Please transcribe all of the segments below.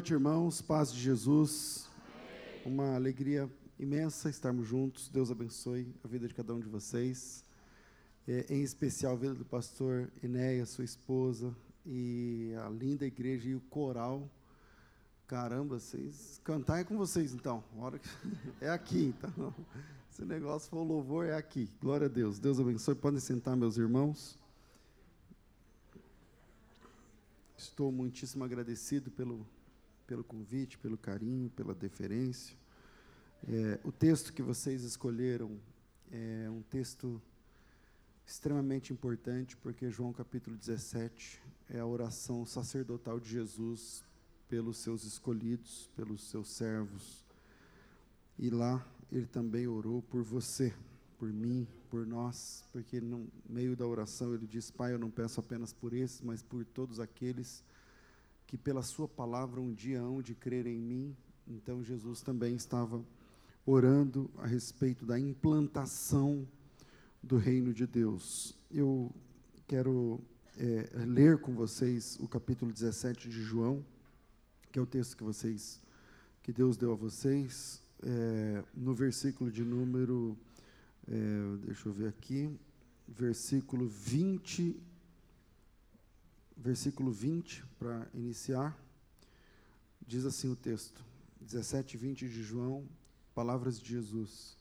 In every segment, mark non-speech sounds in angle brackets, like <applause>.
noite, irmãos. Paz de Jesus. Uma alegria imensa estarmos juntos. Deus abençoe a vida de cada um de vocês. É, em especial a vida do pastor Enéia, sua esposa, e a linda igreja e o coral. Caramba, vocês cantar é com vocês então. Hora que... <laughs> É aqui, então. Se o negócio for louvor, é aqui. Glória a Deus. Deus abençoe. Podem sentar, meus irmãos. Estou muitíssimo agradecido pelo, pelo convite, pelo carinho, pela deferência. É, o texto que vocês escolheram é um texto extremamente importante, porque João capítulo 17 é a oração sacerdotal de Jesus pelos seus escolhidos, pelos seus servos. E lá ele também orou por você, por mim, por nós, porque no meio da oração ele diz: Pai, eu não peço apenas por esses, mas por todos aqueles que pela Sua palavra um dia hão de crer em mim. Então Jesus também estava orando a respeito da implantação do reino de Deus. Eu quero é, ler com vocês o capítulo 17 de João, que é o texto que vocês, que Deus deu a vocês, é, no versículo de número é, deixa eu ver aqui, versículo 20, versículo 20, para iniciar, diz assim o texto, 17 e 20 de João, palavras de Jesus.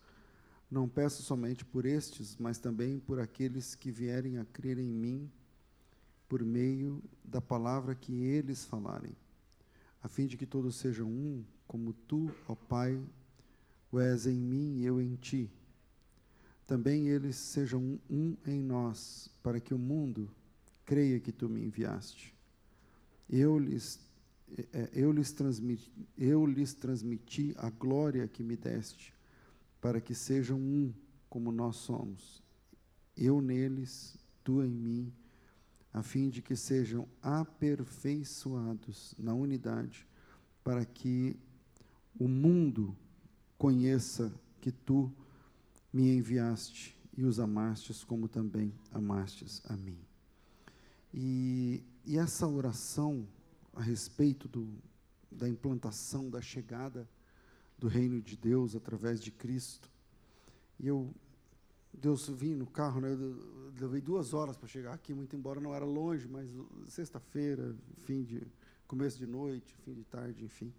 Não peço somente por estes, mas também por aqueles que vierem a crer em mim, por meio da palavra que eles falarem, a fim de que todos sejam um, como tu, ó Pai, o és em mim e eu em ti também eles sejam um em nós, para que o mundo creia que tu me enviaste. Eu lhes, é, é, eu lhes, transmiti, eu lhes transmiti a glória que me deste, para que sejam um como nós somos. Eu neles, tu em mim, a fim de que sejam aperfeiçoados na unidade, para que o mundo conheça que tu me enviaste e os amastes como também amastes a mim. E, e essa oração a respeito do, da implantação, da chegada do reino de Deus através de Cristo, e eu, Deus vim no carro, né, eu levei duas horas para chegar aqui, muito embora não era longe, mas sexta-feira, fim de, começo de noite, fim de tarde, enfim.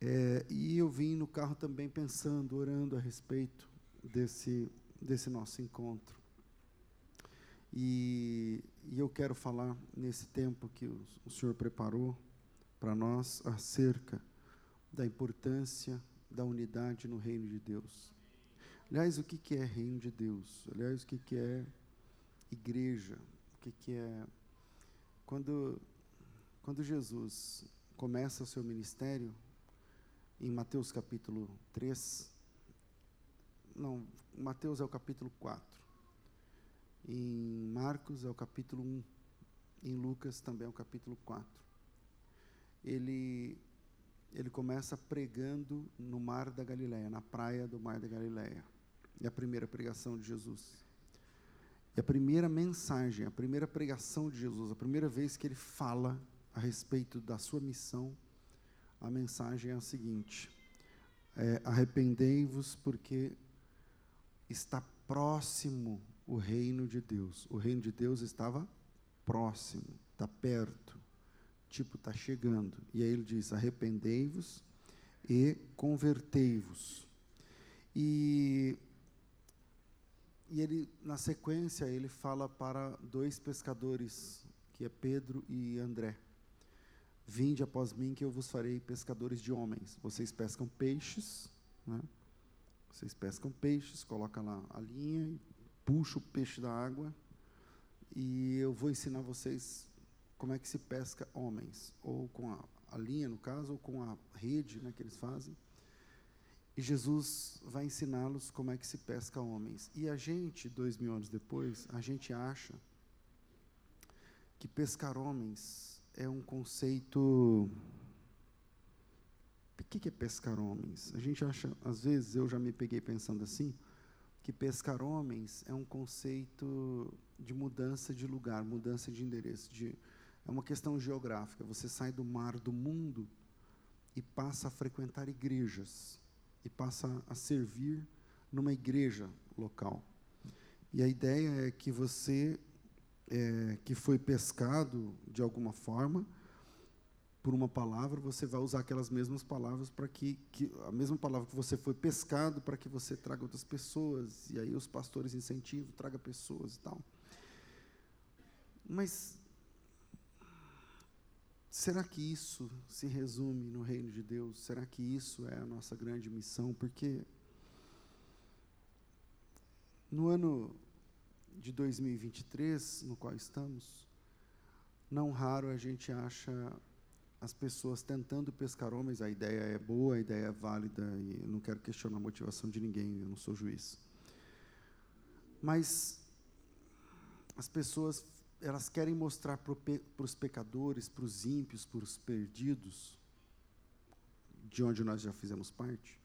É, e eu vim no carro também pensando, orando a respeito desse, desse nosso encontro. E, e, eu quero falar nesse tempo que o, Senhor preparou para nós acerca da importância da unidade no reino de Deus. Aliás, o que, que é reino de Deus? Aliás, o que, que é igreja? O que, que é. Quando, quando Jesus começa o seu ministério, em Mateus capítulo 3, não, Mateus é o capítulo 4. Em Marcos é o capítulo 1. Em Lucas também é o capítulo 4. Ele, ele começa pregando no mar da Galileia, na praia do mar da Galileia. É a primeira pregação de Jesus. E a primeira mensagem, a primeira pregação de Jesus, a primeira vez que ele fala a respeito da sua missão, a mensagem é a seguinte: é, arrependei-vos porque está próximo o reino de Deus. O reino de Deus estava próximo, está perto, tipo, está chegando. E aí ele diz: arrependei-vos e convertei-vos. E, e ele, na sequência, ele fala para dois pescadores, que é Pedro e André. Vinde após mim, que eu vos farei pescadores de homens. Vocês pescam peixes, né? Vocês pescam peixes, colocam lá a linha e puxa o peixe da água. E eu vou ensinar vocês como é que se pesca homens, ou com a, a linha, no caso, ou com a rede né, que eles fazem. E Jesus vai ensiná-los como é que se pesca homens. E a gente, dois mil anos depois, a gente acha que pescar homens é um conceito o que é pescar homens? A gente acha, às vezes eu já me peguei pensando assim, que pescar homens é um conceito de mudança de lugar, mudança de endereço, de, é uma questão geográfica. Você sai do mar do mundo e passa a frequentar igrejas e passa a servir numa igreja local. E a ideia é que você, é, que foi pescado de alguma forma, por uma palavra, você vai usar aquelas mesmas palavras para que, que, a mesma palavra que você foi pescado para que você traga outras pessoas e aí os pastores incentivam, traga pessoas e tal. Mas será que isso se resume no reino de Deus? Será que isso é a nossa grande missão? Porque no ano de 2023, no qual estamos, não raro a gente acha as pessoas tentando pescar homens, a ideia é boa, a ideia é válida, e eu não quero questionar a motivação de ninguém, eu não sou juiz. Mas as pessoas, elas querem mostrar para os pecadores, para os ímpios, para os perdidos, de onde nós já fizemos parte,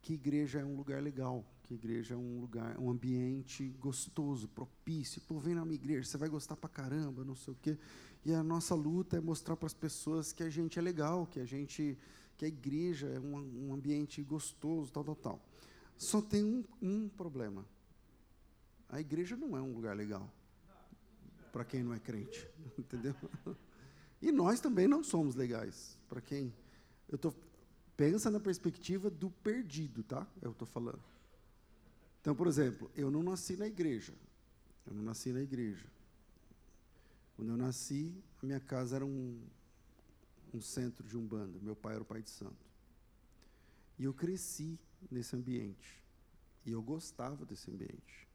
que igreja é um lugar legal, que igreja é um lugar, um ambiente gostoso, propício. Pô, vem na minha igreja, você vai gostar para caramba, não sei o quê. E a nossa luta é mostrar para as pessoas que a gente é legal, que a gente, que a igreja é um, um ambiente gostoso, tal, tal, tal. Só tem um, um problema. A igreja não é um lugar legal para quem não é crente, <laughs> entendeu? E nós também não somos legais para quem. Eu tô pensa na perspectiva do perdido, tá? Eu estou falando. Então, por exemplo, eu não nasci na igreja. Eu não nasci na igreja. Quando eu nasci, a minha casa era um, um centro de umbanda. Meu pai era o pai de santo. E eu cresci nesse ambiente. E eu gostava desse ambiente.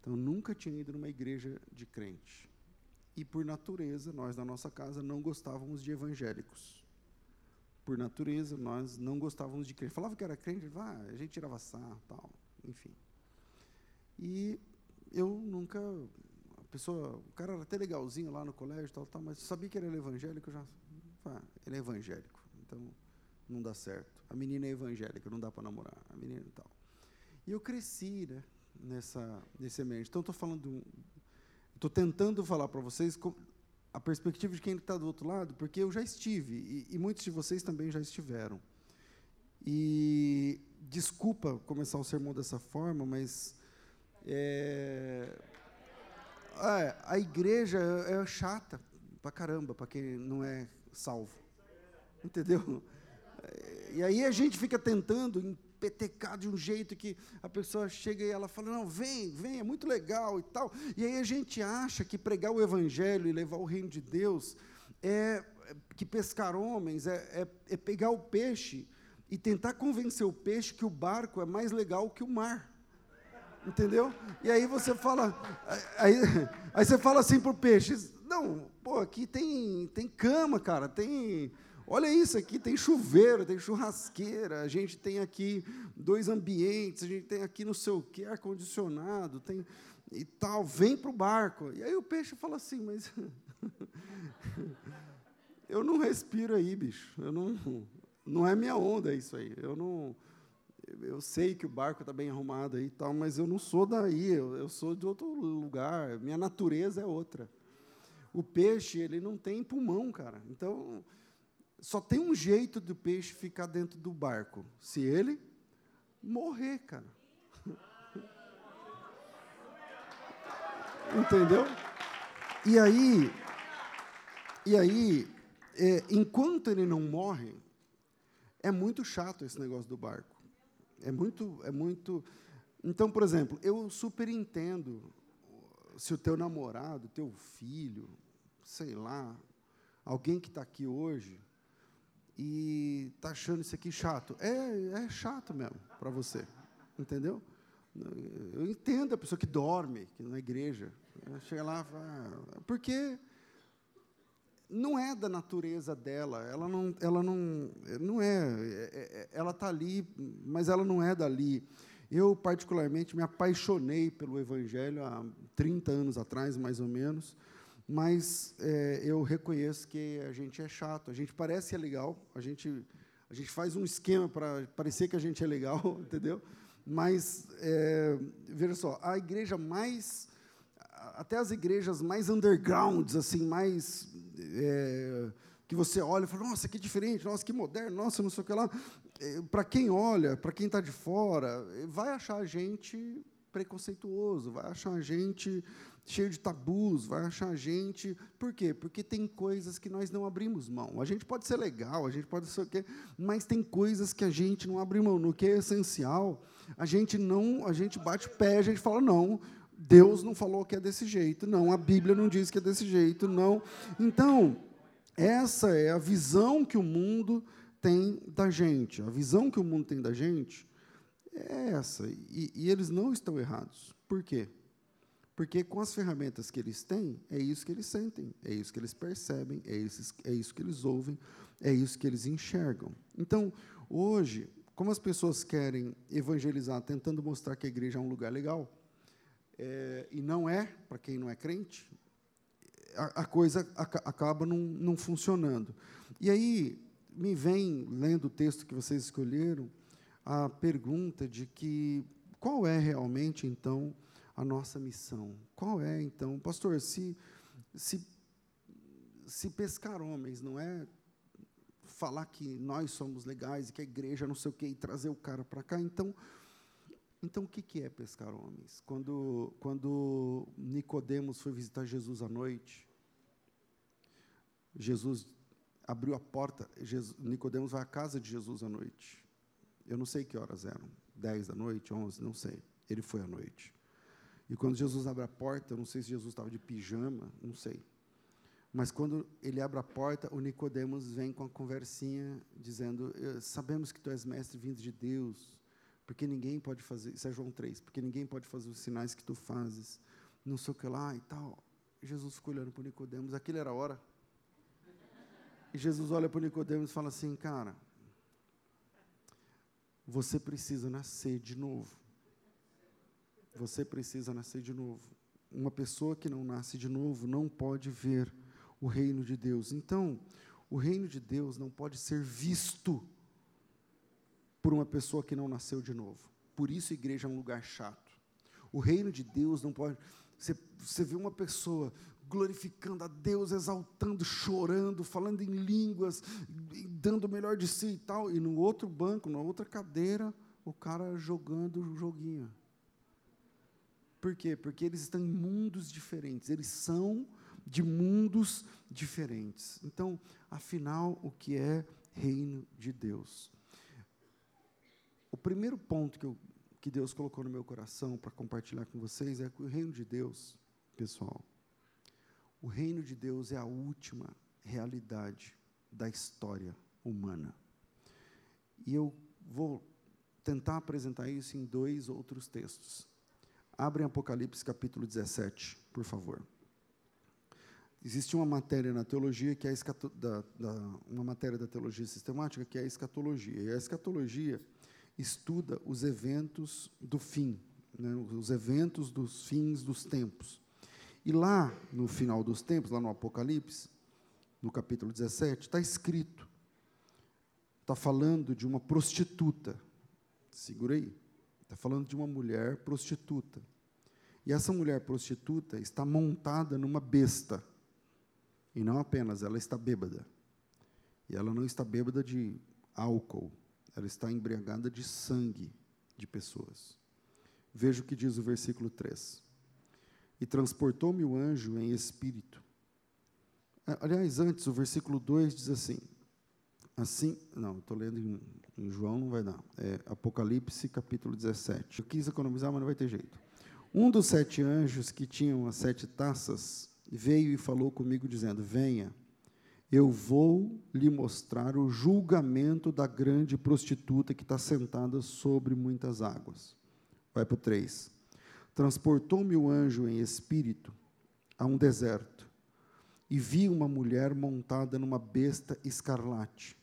Então, eu nunca tinha ido numa igreja de crente. E, por natureza, nós na nossa casa não gostávamos de evangélicos. Por natureza, nós não gostávamos de crente. Falava que era crente, ah, a gente tirava sarro, tal, enfim. E eu nunca pessoa, o cara era até legalzinho lá no colégio, tal, tal, mas sabia que era evangélico, já, ah, ele é evangélico, então não dá certo. A menina é evangélica, não dá para namorar, a menina e tal. E eu cresci, né, nessa nesse ambiente. Então estou falando, estou tentando falar para vocês a perspectiva de quem está do outro lado, porque eu já estive e, e muitos de vocês também já estiveram. E desculpa começar o sermão dessa forma, mas é, é, a igreja é chata pra caramba, para quem não é salvo. Entendeu? E aí a gente fica tentando empetecar de um jeito que a pessoa chega e ela fala, não, vem, vem, é muito legal e tal. E aí a gente acha que pregar o evangelho e levar o reino de Deus é que pescar homens, é, é, é pegar o peixe e tentar convencer o peixe que o barco é mais legal que o mar. Entendeu? E aí você fala. Aí, aí você fala assim pro peixe: Não, pô, aqui tem, tem cama, cara, tem. Olha isso aqui, tem chuveiro, tem churrasqueira, a gente tem aqui dois ambientes, a gente tem aqui não sei o que, ar-condicionado, tem e tal, vem para o barco. E aí o peixe fala assim, mas <laughs> eu não respiro aí, bicho. Eu não, não é minha onda isso aí. Eu não, eu sei que o barco está bem arrumado aí e tal, mas eu não sou daí, eu, eu sou de outro lugar, minha natureza é outra. O peixe, ele não tem pulmão, cara. Então, só tem um jeito do peixe ficar dentro do barco, se ele morrer, cara. <laughs> Entendeu? E aí, e aí, é, enquanto ele não morre, é muito chato esse negócio do barco. É muito, é muito. Então, por exemplo, eu super entendo se o teu namorado, teu filho, sei lá, alguém que está aqui hoje e está achando isso aqui chato. É, é chato mesmo para você, entendeu? Eu entendo a pessoa que dorme que na igreja. Chega lá, fala, porque não é da natureza dela, ela não, ela não, não é, é, é ela está ali, mas ela não é dali. Eu, particularmente, me apaixonei pelo Evangelho há 30 anos atrás, mais ou menos, mas é, eu reconheço que a gente é chato, a gente parece é legal, a gente, a gente faz um esquema para parecer que a gente é legal, <laughs> entendeu? Mas, é, veja só, a igreja mais até as igrejas mais undergrounds, assim, mais é, que você olha e fala, nossa, que diferente, nossa, que moderno, nossa, não sei o que lá. É, para quem olha, para quem está de fora, vai achar a gente preconceituoso, vai achar a gente cheio de tabus, vai achar a gente. Por quê? Porque tem coisas que nós não abrimos mão. A gente pode ser legal, a gente pode ser o quê, mas tem coisas que a gente não abre mão. No que é essencial, a gente não, a gente bate o pé, a gente fala não. Deus não falou que é desse jeito, não. A Bíblia não diz que é desse jeito, não. Então, essa é a visão que o mundo tem da gente. A visão que o mundo tem da gente é essa. E, e eles não estão errados. Por quê? Porque com as ferramentas que eles têm, é isso que eles sentem, é isso que eles percebem, é isso, é isso que eles ouvem, é isso que eles enxergam. Então, hoje, como as pessoas querem evangelizar tentando mostrar que a igreja é um lugar legal, é, e não é, para quem não é crente, a, a coisa acaba não, não funcionando. E aí me vem, lendo o texto que vocês escolheram, a pergunta de que qual é realmente, então, a nossa missão? Qual é, então, pastor, se, se, se pescar homens não é falar que nós somos legais e que a igreja não sei o quê e trazer o cara para cá, então então, o que é pescar homens? Quando, quando Nicodemos foi visitar Jesus à noite, Jesus abriu a porta, Nicodemos vai à casa de Jesus à noite. Eu não sei que horas eram, 10 da noite, 11, não sei. Ele foi à noite. E quando Jesus abre a porta, eu não sei se Jesus estava de pijama, não sei. Mas quando ele abre a porta, o Nicodemos vem com a conversinha dizendo: "Sabemos que tu és mestre vindo de Deus, porque ninguém pode fazer, isso é João 3, porque ninguém pode fazer os sinais que tu fazes, não sei o que lá e tal. Jesus ficou olhando para Nicodemos, aquilo era a hora. E Jesus olha para Nicodemos e fala assim, cara, você precisa nascer de novo. Você precisa nascer de novo. Uma pessoa que não nasce de novo não pode ver o reino de Deus. Então, o reino de Deus não pode ser visto por uma pessoa que não nasceu de novo. Por isso a igreja é um lugar chato. O reino de Deus não pode. Você, você vê uma pessoa glorificando a Deus, exaltando, chorando, falando em línguas, dando o melhor de si e tal, e no outro banco, na outra cadeira, o cara jogando o joguinho. Por quê? Porque eles estão em mundos diferentes, eles são de mundos diferentes. Então, afinal, o que é reino de Deus? O primeiro ponto que, eu, que Deus colocou no meu coração para compartilhar com vocês é que o reino de Deus, pessoal, o reino de Deus é a última realidade da história humana. E eu vou tentar apresentar isso em dois outros textos. Abrem Apocalipse capítulo 17, por favor. Existe uma matéria na teologia que é a da, da, uma matéria da teologia sistemática que é a escatologia. E a escatologia estuda os eventos do fim, né, os eventos dos fins dos tempos. E lá, no final dos tempos, lá no Apocalipse, no capítulo 17, está escrito, está falando de uma prostituta. Segura aí. Está falando de uma mulher prostituta. E essa mulher prostituta está montada numa besta. E não apenas, ela está bêbada. E ela não está bêbada de álcool, ela está embriagada de sangue de pessoas. Veja o que diz o versículo 3. E transportou-me o anjo em espírito. Aliás, antes, o versículo 2 diz assim: Assim, não, estou lendo em, em, João, não vai dar. É Apocalipse, capítulo 17. Eu quis economizar, mas não vai ter jeito. Um dos sete anjos que tinham as sete taças veio e falou comigo, dizendo: Venha eu vou lhe mostrar o julgamento da grande prostituta que está sentada sobre muitas águas. Vai para o 3. Transportou-me o anjo em espírito a um deserto e vi uma mulher montada numa besta escarlate.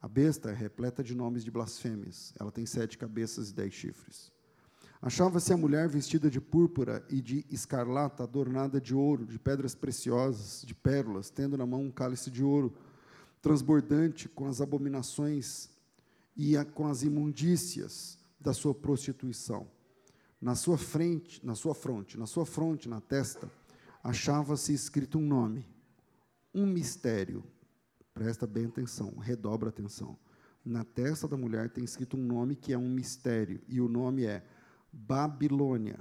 A besta é repleta de nomes de blasfêmias. Ela tem sete cabeças e dez chifres. Achava-se a mulher vestida de púrpura e de escarlata, adornada de ouro, de pedras preciosas, de pérolas, tendo na mão um cálice de ouro, transbordante com as abominações e a, com as imundícias da sua prostituição. Na sua frente, na sua fronte, na sua fronte, na testa, achava-se escrito um nome, um mistério Presta bem atenção, redobra atenção. Na testa da mulher tem escrito um nome que é um mistério, e o nome é Babilônia,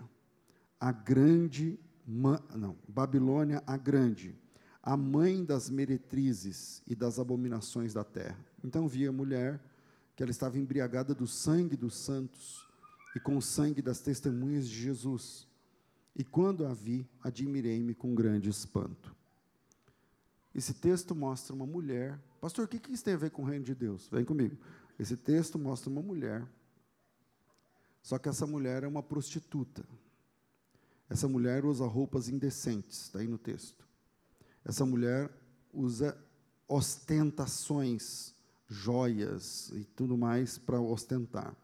a grande, não, Babilônia a grande, a mãe das meretrizes e das abominações da terra. Então vi a mulher que ela estava embriagada do sangue dos santos e com o sangue das testemunhas de Jesus. E quando a vi, admirei-me com grande espanto. Esse texto mostra uma mulher. Pastor, o que isso tem a ver com o reino de Deus? Vem comigo. Esse texto mostra uma mulher. Só que essa mulher é uma prostituta. Essa mulher usa roupas indecentes, está aí no texto. Essa mulher usa ostentações, joias e tudo mais para ostentar.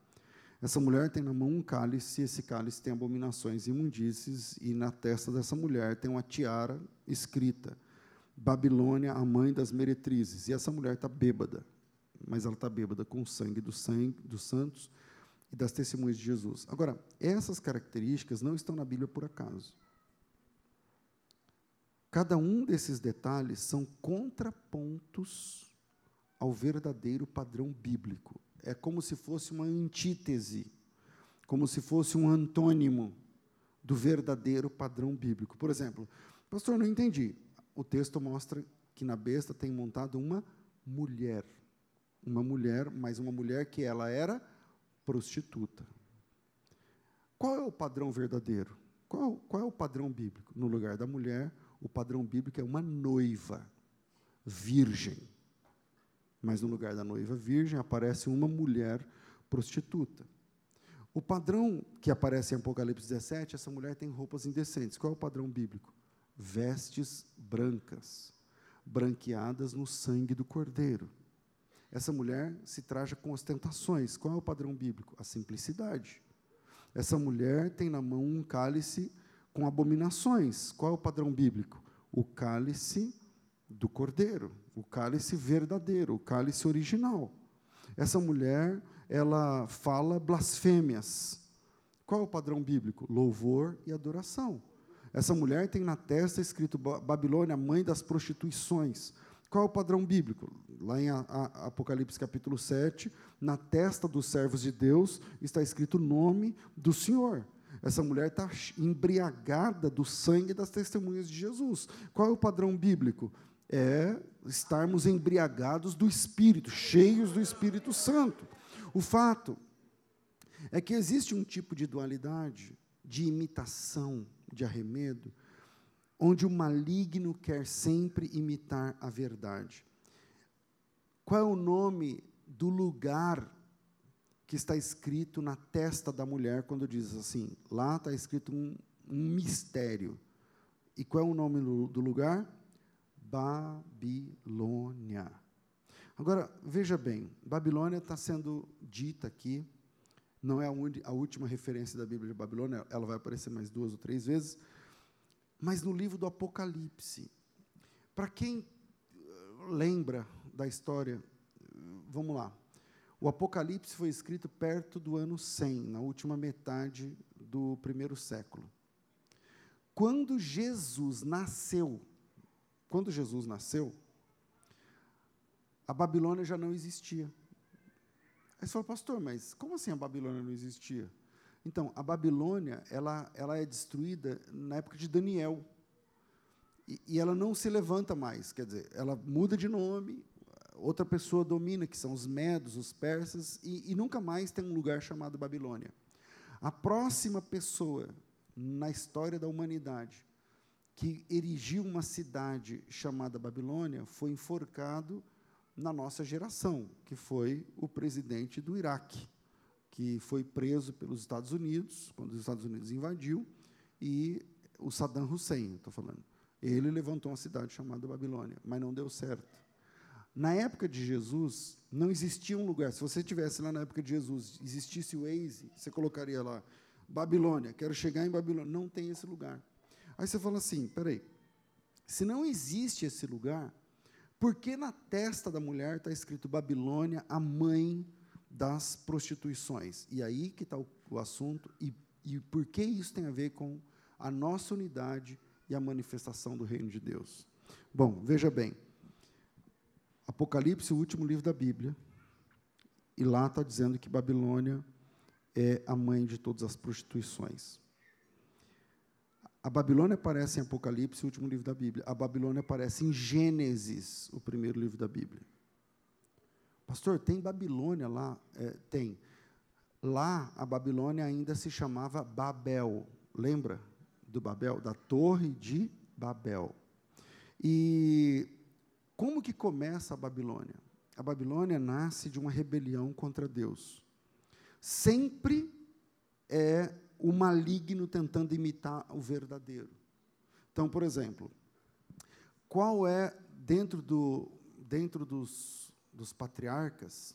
Essa mulher tem na mão um cálice, e esse cálice tem abominações imundícies, e na testa dessa mulher tem uma tiara escrita: Babilônia, a mãe das meretrizes. E essa mulher está bêbada, mas ela está bêbada com o sangue do sangue dos santos e das testemunhas de Jesus. Agora, essas características não estão na Bíblia por acaso. Cada um desses detalhes são contrapontos ao verdadeiro padrão bíblico. É como se fosse uma antítese, como se fosse um antônimo do verdadeiro padrão bíblico. Por exemplo, pastor, não entendi. O texto mostra que na besta tem montado uma mulher. Uma mulher, mas uma mulher que ela era prostituta. Qual é o padrão verdadeiro? Qual, qual é o padrão bíblico? No lugar da mulher, o padrão bíblico é uma noiva virgem. Mas no lugar da noiva virgem aparece uma mulher prostituta. O padrão que aparece em Apocalipse 17, essa mulher tem roupas indecentes. Qual é o padrão bíblico? Vestes brancas, branqueadas no sangue do cordeiro. Essa mulher se traja com ostentações. Qual é o padrão bíblico? A simplicidade. Essa mulher tem na mão um cálice com abominações. Qual é o padrão bíblico? O cálice do cordeiro, o cálice verdadeiro, o cálice original. Essa mulher, ela fala blasfêmias. Qual é o padrão bíblico? Louvor e adoração. Essa mulher tem na testa escrito Babilônia, mãe das prostituições. Qual é o padrão bíblico? Lá em Apocalipse capítulo 7, na testa dos servos de Deus está escrito o nome do Senhor. Essa mulher está embriagada do sangue das testemunhas de Jesus. Qual é o padrão bíblico? É estarmos embriagados do Espírito, cheios do Espírito Santo. O fato é que existe um tipo de dualidade, de imitação, de arremedo, onde o maligno quer sempre imitar a verdade. Qual é o nome do lugar que está escrito na testa da mulher quando diz assim? Lá está escrito um, um mistério. E qual é o nome do, lugar? Babilônia. Agora, veja bem, Babilônia está sendo dita aqui, não é a, última referência da Bíblia de Babilônia, ela vai aparecer mais duas ou três vezes, mas no livro do Apocalipse. Para quem eh, lembra da história, vamos lá. O Apocalipse foi escrito perto do ano 100, na última metade do primeiro século. Quando Jesus nasceu, quando Jesus nasceu, a Babilônia já não existia. Aí você fala, pastor, mas como assim a Babilônia não existia? Então, a Babilônia, ela, ela é destruída na época de Daniel. E, e ela não se levanta mais, quer dizer, ela muda de nome, outra pessoa domina, que são os medos, os persas, e, e nunca mais tem um lugar chamado Babilônia. A próxima pessoa na história da humanidade que erigiu uma cidade chamada Babilônia foi enforcado na nossa geração, que foi o presidente do Iraque que foi preso pelos Estados Unidos, quando os Estados Unidos invadiu, e o Saddam Hussein, estou falando. Ele levantou uma cidade chamada Babilônia, mas não deu certo. Na época de Jesus, não existia um lugar. Se você tivesse lá na época de Jesus, existisse o Waze, você colocaria lá, Babilônia, quero chegar em Babilônia. Não tem esse lugar. Aí você fala assim: peraí, se não existe esse lugar, por que na testa da mulher está escrito Babilônia, a mãe das prostituições. E aí que está o, o assunto, e, e por que isso tem a ver com a nossa unidade e a manifestação do reino de Deus. Bom, veja bem, Apocalipse, o último livro da Bíblia. E lá está dizendo que Babilônia é a mãe de todas as prostituições. A Babilônia aparece em Apocalipse, o último livro da Bíblia. A Babilônia aparece em Gênesis, o primeiro livro da Bíblia. Pastor, tem Babilônia lá? É, tem. Lá, a Babilônia ainda se chamava Babel. Lembra do Babel? Da Torre de Babel. E como que começa a Babilônia? A Babilônia nasce de uma rebelião contra Deus. Sempre é o maligno tentando imitar o verdadeiro. Então, por exemplo, qual é, dentro, do, dentro dos, dos patriarcas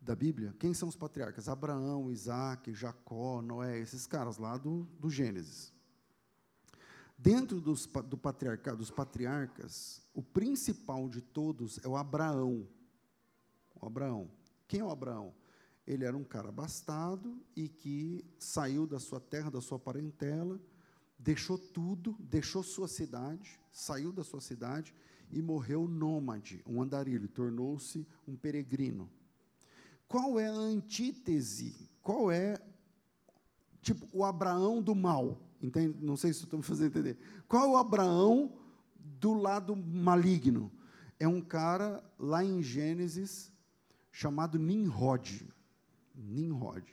da Bíblia, quem são os patriarcas? Abraão, Isaac, Jacó, Noé, esses caras lá do, do Gênesis. Dentro dos, do patriarca, dos patriarcas, o principal de todos é o Abraão. O Abraão. Quem é o Abraão? Ele era um cara abastado e que saiu da sua terra, da sua parentela, deixou tudo, deixou sua cidade, saiu da sua cidade e morreu nômade, um andarilho, tornou-se um peregrino. Qual é a antítese? Qual é, tipo, o Abraão do mal? Entende? Não sei se estou me fazendo entender. Qual é o Abraão do lado maligno? É um cara lá em Gênesis chamado Nimrod. Nimrod.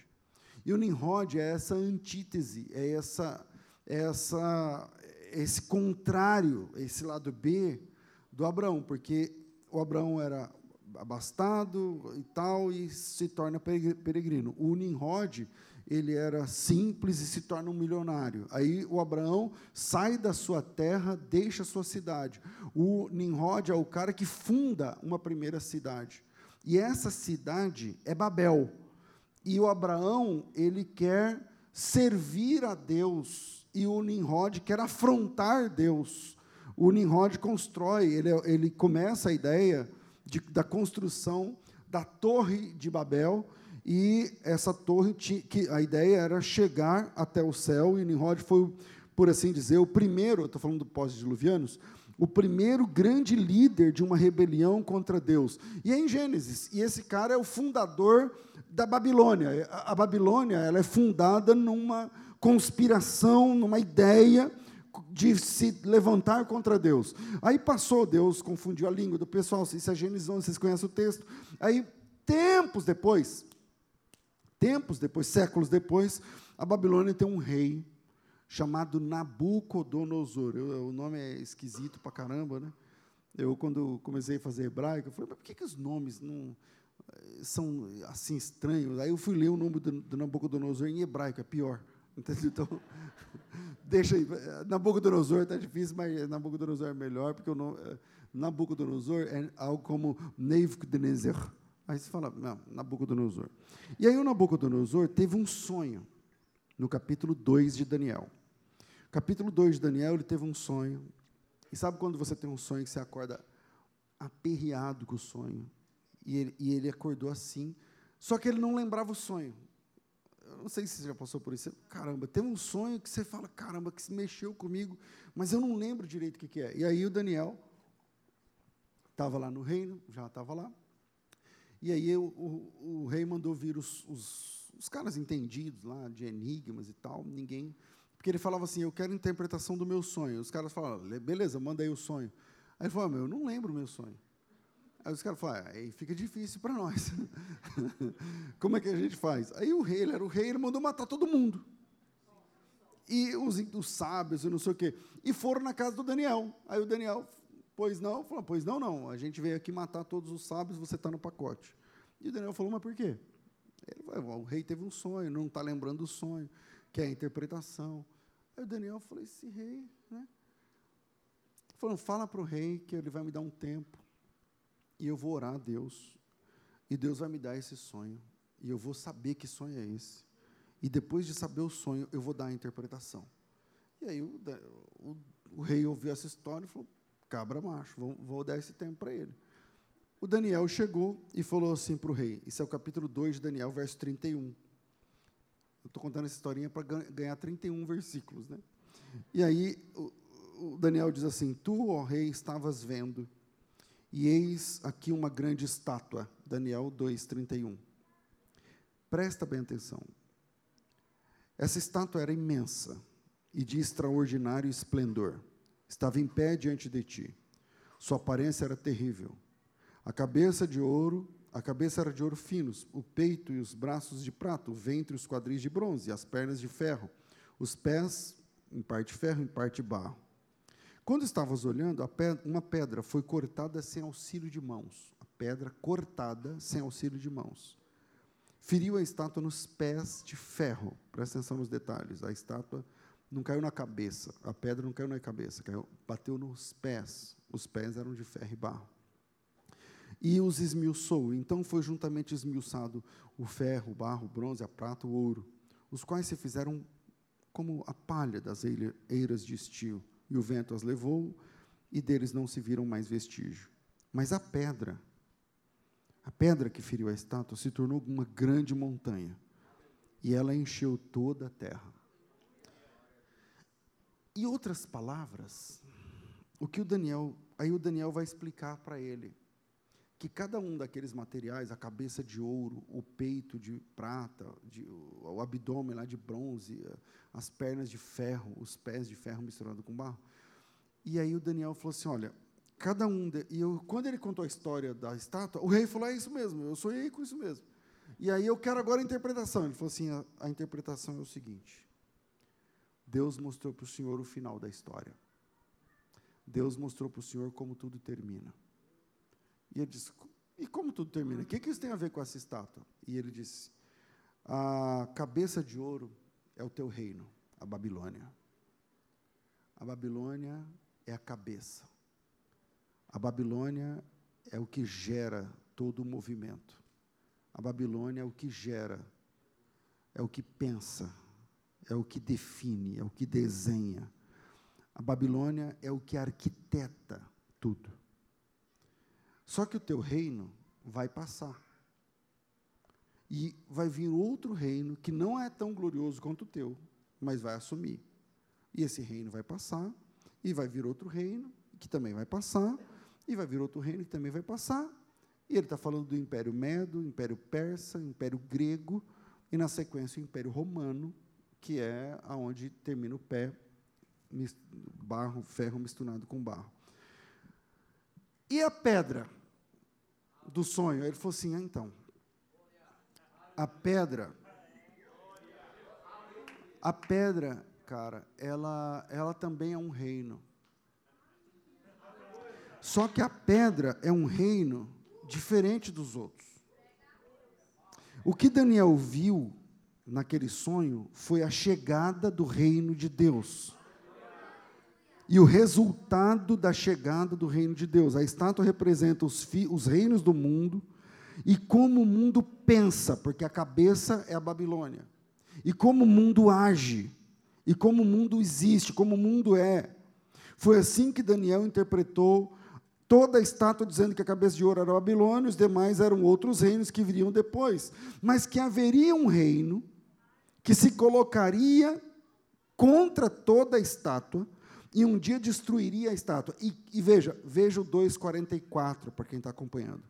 E o Nimrod é essa antítese, é essa, é essa, esse contrário, esse lado B do Abraão, porque o Abraão era abastado e tal e se torna peregrino. O Nimrod, ele era simples e se torna um milionário. Aí o Abraão sai da sua terra, deixa a sua cidade. O Nimrod é o cara que funda uma primeira cidade. E essa cidade é Babel. E o Abraão, ele quer servir a Deus, e o Nimrod quer afrontar Deus. O Nimrod constrói, ele, ele começa a ideia de, da construção da Torre de Babel, e essa torre, que a ideia era chegar até o céu, e Nimrod foi, por assim dizer, o primeiro, estou falando do pós-diluvianos, o primeiro grande líder de uma rebelião contra Deus. E é em Gênesis, e esse cara é o fundador da Babilônia. A, Babilônia ela é fundada numa conspiração, numa ideia de se levantar contra Deus. Aí passou, Deus confundiu a língua do pessoal, isso é Gênesis 11, vocês conhecem o texto. Aí, tempos depois, tempos depois, séculos depois, a Babilônia tem um rei chamado Nabucodonosor. Eu, o nome é esquisito pra caramba, né? Eu, quando comecei a fazer hebraico, eu falei, mas por que, que os nomes não eh, são assim estranhos? Aí eu fui ler o nome do, do Nabucodonosor em hebraico, é pior. Entendeu? Então, <laughs> deixa aí. Nabucodonosor está difícil, mas Nabucodonosor é melhor, porque o nome, eh, Nabucodonosor é algo como Nebuchadnezzar. Aí você fala, não, Nabucodonosor. E aí o Nabucodonosor teve um sonho, no capítulo 2 de Daniel. Capítulo 2 de Daniel, ele teve um sonho. E sabe quando você tem um sonho que você acorda aperreado com o sonho? E ele, e ele acordou assim, só que ele não lembrava o sonho. Não sei se você já passou por isso. Caramba, tem um sonho que você fala, caramba, que se mexeu comigo, mas eu não lembro direito o que, que é. E aí o Daniel estava lá no reino, já estava lá. E aí o, o, o rei mandou vir os, os, os caras entendidos lá, de enigmas e tal, ninguém porque ele falava assim: Eu quero interpretação do meu sonho. Os caras falavam: Beleza, manda aí o sonho. Aí ele falou: ah, Meu, eu não lembro o meu sonho. Aí os caras falaram: Aí fica difícil para nós. <laughs> Como é que a gente faz? Aí o rei, ele era o rei, ele mandou matar todo mundo. E os, os sábios e não sei o quê. E foram na casa do Daniel. Aí o Daniel, pois não, falou: Pois não, não. A gente veio aqui matar todos os sábios, você está no pacote. E o Daniel falou: Mas por quê? Ele falou, o rei teve um sonho, não está lembrando o sonho que é a interpretação. Aí o Daniel falou, esse rei, né? Falou, fala para o rei que ele vai me dar um tempo e eu vou orar a Deus e Deus vai me dar esse sonho e eu vou saber que sonho é esse. E depois de saber o sonho, eu vou dar a interpretação. E aí o, o, o rei ouviu essa história e falou, cabra macho, vou, vou dar esse tempo para ele. O Daniel chegou e falou assim para o rei, isso é o capítulo 2 de Daniel, verso 31. Eu estou contando essa historinha para ganhar 31 versículos. Né? E aí o, o Daniel diz assim: Tu, ó rei, estavas vendo, E eis aqui uma grande estátua, Daniel 2:31. Presta bem atenção. Essa estátua era imensa e de extraordinário esplendor. Estava em pé diante de ti. Sua aparência era terrível. A cabeça de ouro, a cabeça era de ouro finos, o peito e os braços de prata, o ventre e os quadris de bronze, as pernas de ferro, os pés em parte ferro, em parte barro. Quando estavas olhando, uma pedra foi cortada sem auxílio de mãos. A pedra cortada sem auxílio de mãos. Feriu a estátua nos pés de ferro. Presta atenção nos detalhes. A estátua não caiu na cabeça. A pedra não caiu na cabeça. Caiu, bateu nos pés. Os pés eram de ferro e barro. E os esmiuçou. Então foi juntamente esmiuçado o ferro, o barro, o bronze, a prata, o ouro, os quais se fizeram como a palha das eiras de estio, e o vento as levou, e deles não se viram mais vestígio. Mas a pedra, a pedra que feriu a estátua, se tornou uma grande montanha, e ela encheu toda a terra. Em outras palavras, o que o Daniel, aí o Daniel vai explicar para ele que cada um daqueles materiais, a cabeça de ouro, o peito de prata, de, o abdômen lá de bronze, as pernas de ferro, os pés de ferro misturado com barro. E aí o Daniel falou assim, olha, cada um de, e eu, quando ele contou a história da estátua, o rei falou é isso mesmo, eu sonhei com isso mesmo. E aí eu quero agora a interpretação. Ele falou assim, a, a interpretação é o seguinte: Deus mostrou para o Senhor o final da história. Deus mostrou para o Senhor como tudo termina. E ele disse: E como tudo termina? O que, que isso tem a ver com essa estátua? E ele disse: A cabeça de ouro é o teu reino, a Babilônia. A Babilônia é a cabeça. A Babilônia é o que gera todo o movimento. A Babilônia é o que gera, é o que pensa, é o que define, é o que desenha. A Babilônia é o que arquiteta tudo. Só que o teu reino vai passar. E vai vir outro reino que não é tão glorioso quanto o teu, mas vai assumir. E esse reino vai passar, e vai vir outro reino que também vai passar, e vai vir outro reino que também vai passar. E ele está falando do Império Medo, Império Persa, Império Grego, e na sequência o Império Romano, que é aonde termina o pé, barro, ferro misturado com barro. E a pedra? Do sonho. Ele falou assim: ah, então, a pedra, a pedra, cara, ela, ela também é um reino. Só que a pedra é um reino diferente dos outros. O que Daniel viu naquele sonho foi a chegada do reino de Deus e o resultado da chegada do reino de Deus. A estátua representa os, os reinos do mundo e como o mundo pensa, porque a cabeça é a Babilônia, e como o mundo age, e como o mundo existe, como o mundo é. Foi assim que Daniel interpretou toda a estátua, dizendo que a cabeça de ouro era a Babilônia, os demais eram outros reinos que viriam depois, mas que haveria um reino que se colocaria contra toda a estátua e um dia destruiria a estátua. E, e veja, veja o 2,44 para quem está acompanhando.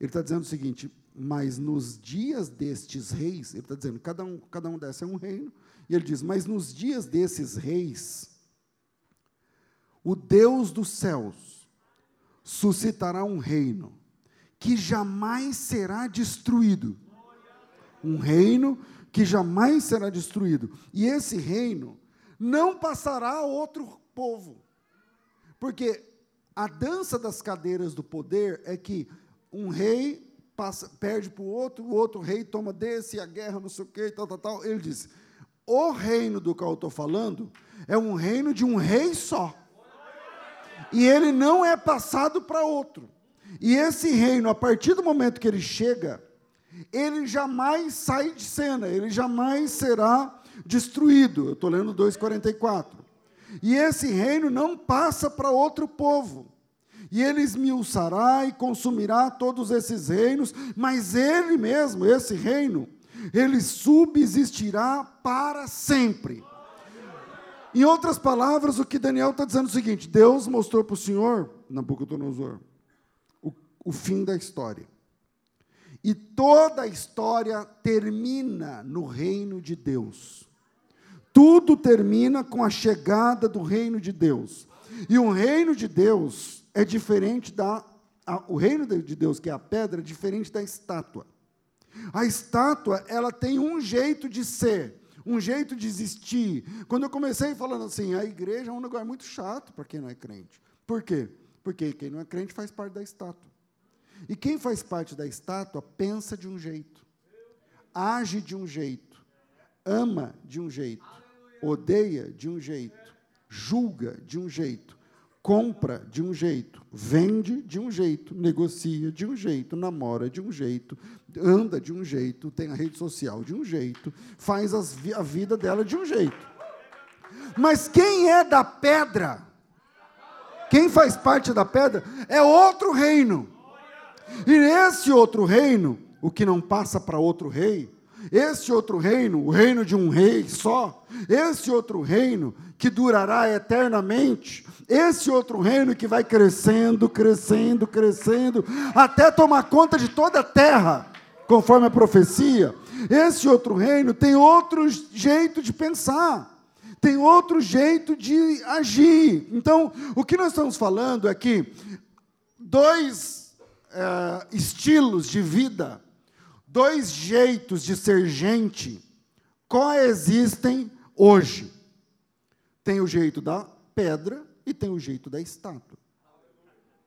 Ele está dizendo o seguinte: mas nos dias destes reis, ele está dizendo, cada um, cada um desses é um reino, e ele diz, mas nos dias desses reis, o Deus dos céus suscitará um reino que jamais será destruído. Um reino que jamais será destruído. E esse reino não passará a outro povo. Porque a dança das cadeiras do poder é que um rei passa, perde para o outro, o outro rei toma desse, a guerra, não sei o quê, tal, tal, tal. Ele diz: o reino do qual eu estou falando é um reino de um rei só. E ele não é passado para outro. E esse reino, a partir do momento que ele chega, ele jamais sai de cena, ele jamais será destruído. Eu estou lendo 2,44. E esse reino não passa para outro povo. E ele esmiuçará e consumirá todos esses reinos, mas ele mesmo, esse reino, ele subsistirá para sempre. Em outras palavras, o que Daniel está dizendo é o seguinte: Deus mostrou para o Senhor, Nabucodonosor, o fim da história. E toda a história termina no reino de Deus. Tudo termina com a chegada do reino de Deus. E o reino de Deus é diferente da. A, o reino de Deus, que é a pedra, é diferente da estátua. A estátua, ela tem um jeito de ser, um jeito de existir. Quando eu comecei falando assim, a igreja é um lugar muito chato para quem não é crente. Por quê? Porque quem não é crente faz parte da estátua. E quem faz parte da estátua pensa de um jeito, age de um jeito, ama de um jeito, odeia de um jeito, julga de um jeito, compra de um jeito, vende de um jeito, negocia de um jeito, namora de um jeito, anda de um jeito, tem a rede social de um jeito, faz a vida dela de um jeito. Mas quem é da pedra? Quem faz parte da pedra é outro reino. E esse outro reino, o que não passa para outro rei, esse outro reino, o reino de um rei só, esse outro reino que durará eternamente, esse outro reino que vai crescendo, crescendo, crescendo, até tomar conta de toda a terra, conforme a profecia. Esse outro reino tem outro jeito de pensar, tem outro jeito de agir. Então, o que nós estamos falando é que dois é, estilos de vida dois jeitos de ser gente coexistem hoje. Tem o jeito da pedra e tem o jeito da estátua.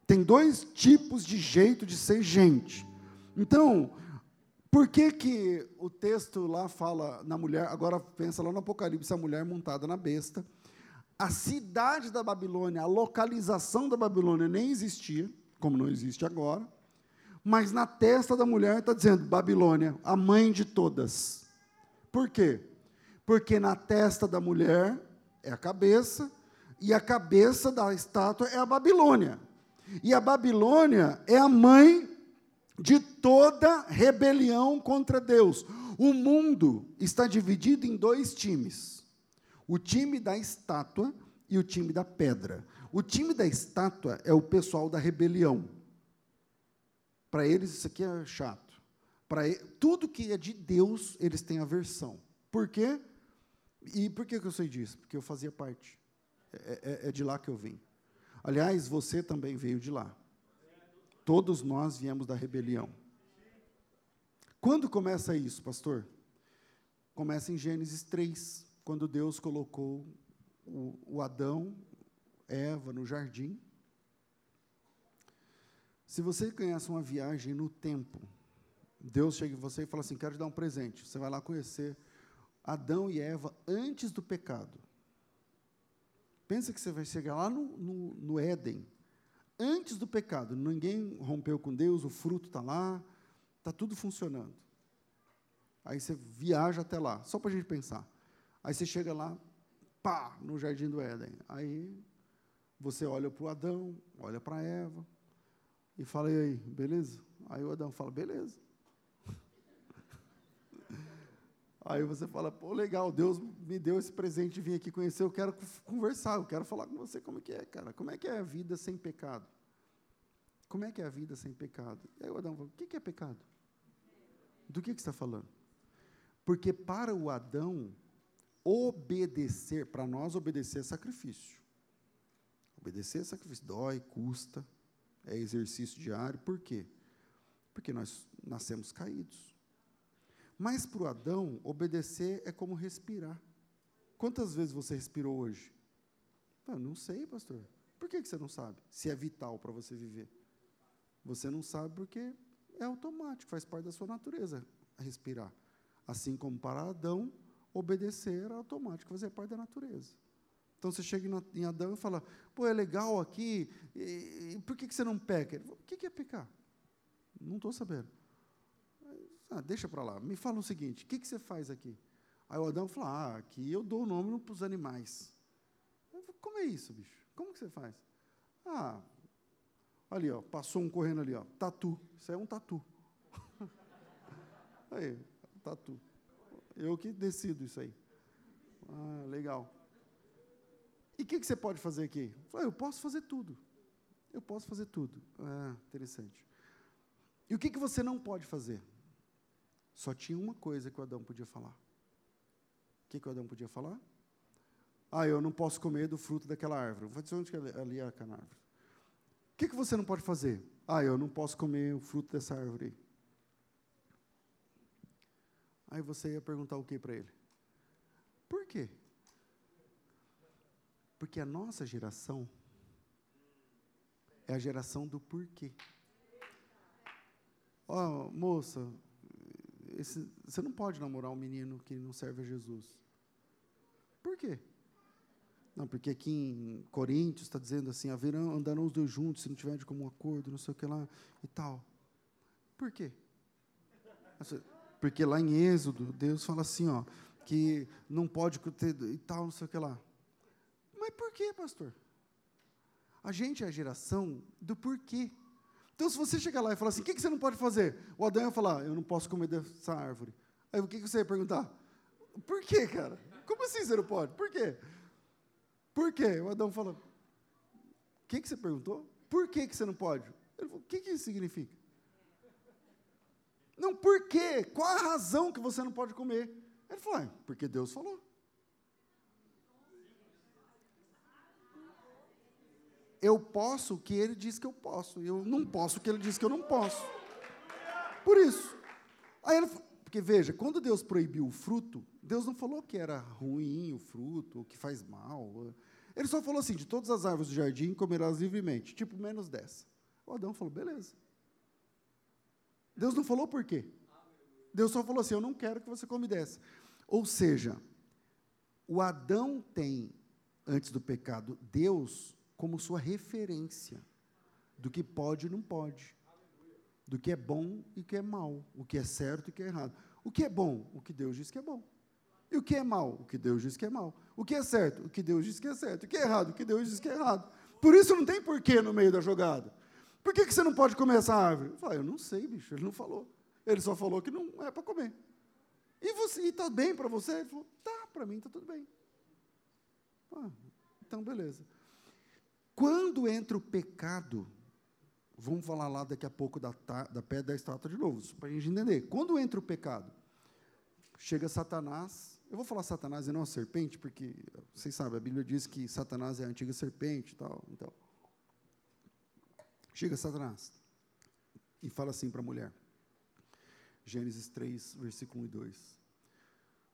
Tem dois tipos de jeito de ser gente. Então, por que, que o texto lá fala na mulher, agora pensa lá no Apocalipse, a mulher montada na besta. A cidade da Babilônia, a localização da Babilônia nem existia, como não existe agora. Mas na testa da mulher está dizendo Babilônia, a mãe de todas. Por quê? Porque na testa da mulher é a cabeça, e a cabeça da estátua é a Babilônia. E a Babilônia é a mãe de toda rebelião contra Deus. O mundo está dividido em dois times: o time da estátua e o time da pedra. O time da estátua é o pessoal da rebelião. Para eles isso aqui é chato. Para tudo que é de Deus, eles têm aversão. Por quê? E por que, que eu sei disso? Porque eu fazia parte. É, é, é de lá que eu vim. Aliás, você também veio de lá. Todos nós viemos da rebelião. Quando começa isso, pastor? Começa em Gênesis 3, quando Deus colocou o, o Adão, Eva no jardim se você conhece uma viagem no tempo, Deus chega em você e fala assim: quero te dar um presente. Você vai lá conhecer Adão e Eva antes do pecado. Pensa que você vai chegar lá no, no, no Éden, antes do pecado. Ninguém rompeu com Deus, o fruto está lá, está tudo funcionando. Aí você viaja até lá, só para a gente pensar. Aí você chega lá, pá, no jardim do Éden. Aí você olha para o Adão, olha para Eva, e fala, e aí, beleza? Aí o Adão fala, beleza. <laughs> Aí você fala, pô, legal, Deus me deu esse presente de vir aqui conhecer, eu quero conversar, eu quero falar com você como é que é, cara. Como é que é a vida sem pecado? Como é que é a vida sem pecado? E aí o Adão fala, o que é pecado? Do que, que você está falando? Porque para o Adão, obedecer, para nós obedecer é sacrifício. Obedecer é sacrifício, dói, custa, é exercício diário. Por quê? Porque nós nascemos caídos. Mas para o Adão, obedecer é como respirar. Quantas vezes você respirou hoje? Eu não sei, pastor. Por que você não sabe? Se é vital para você viver. Você não sabe porque é automático, faz parte da sua natureza respirar. Assim como para Adão, obedecer era automático, fazer parte da natureza. Então você chega em Adão e fala: pô, é legal aqui, e, e por que, que você não peca? Ele fala, o que, que é pecar? Não estou sabendo. Ah, deixa para lá, me fala o seguinte: o que, que você faz aqui? Aí o Adão fala: ah, aqui eu dou o nome para os animais. Falo, Como é isso, bicho? Como que você faz? Ah, ali, ó, passou um correndo ali, ó, tatu. Isso é um tatu. <laughs> aí, tatu. Eu que decido isso aí. Ah, legal. E o que, que, você pode fazer aqui? Eu, eu posso fazer tudo. Eu posso fazer tudo. Ah, interessante. E o que, que você não pode fazer? Só tinha uma coisa que o Adão podia falar. O que, que o Adão podia falar? Ah, eu não posso comer do fruto daquela árvore. Vou dizer onde que é ali é aquela árvore. O que, que você não pode fazer? Ah, eu não posso comer o fruto dessa árvore. Aí você ia perguntar o que para ele? Por quê? Porque a nossa geração é a geração do porquê. Ó, oh, moça, esse, você não pode namorar um menino que não serve a Jesus. Por quê? Não, porque aqui em Coríntios está dizendo assim, haverão, andarão os dois juntos, se não tiver de comum acordo, não sei o que lá, e tal. Por quê? Porque lá em Êxodo, Deus fala assim, ó, que não pode ter e tal, não sei o que lá. Mas por quê, pastor? A gente é a geração do porquê. Então, se você chegar lá e falar assim, o que, que você não pode fazer? O Adão ia falar, eu não posso comer dessa árvore. Aí o que, que você ia perguntar? Por quê, cara? Como assim você não pode? Por quê? Por quê? O Adão fala, o que, que você perguntou? Por que, que você não pode? Ele falou, o que, que isso significa? Não, por quê? Qual a razão que você não pode comer? Ele falou, ah, porque Deus falou. Eu posso o que ele diz que eu posso, eu não posso o que ele diz que eu não posso. Por isso. Aí ele, porque veja, quando Deus proibiu o fruto, Deus não falou que era ruim o fruto, que faz mal. Ele só falou assim: de todas as árvores do jardim comerás livremente, tipo menos dessa. O Adão falou: beleza. Deus não falou por quê. Deus só falou assim: eu não quero que você come dessa. Ou seja, o Adão tem, antes do pecado, Deus como sua referência do que pode e não pode, do que é bom e que é mal, o que é certo e que é errado. O que é bom? O que Deus diz que é bom. E o que é mal? O que Deus diz que é mal. O que é certo? O que Deus diz que é certo. O que é errado? O que Deus diz que é errado. Por isso não tem porquê no meio da jogada. Por que, que você não pode comer essa árvore? Eu falei, eu não sei, bicho, ele não falou. Ele só falou que não é para comer. E você está bem para você? Ele falou, tá, para mim está tudo bem. Ah, então, beleza. Quando entra o pecado, vamos falar lá daqui a pouco da, da pedra da estátua de novo, para a gente entender. Quando entra o pecado, chega Satanás, eu vou falar Satanás e não a serpente, porque vocês sabem, a Bíblia diz que Satanás é a antiga serpente e tal. Então, chega Satanás e fala assim para a mulher. Gênesis 3, versículo 1 e 2.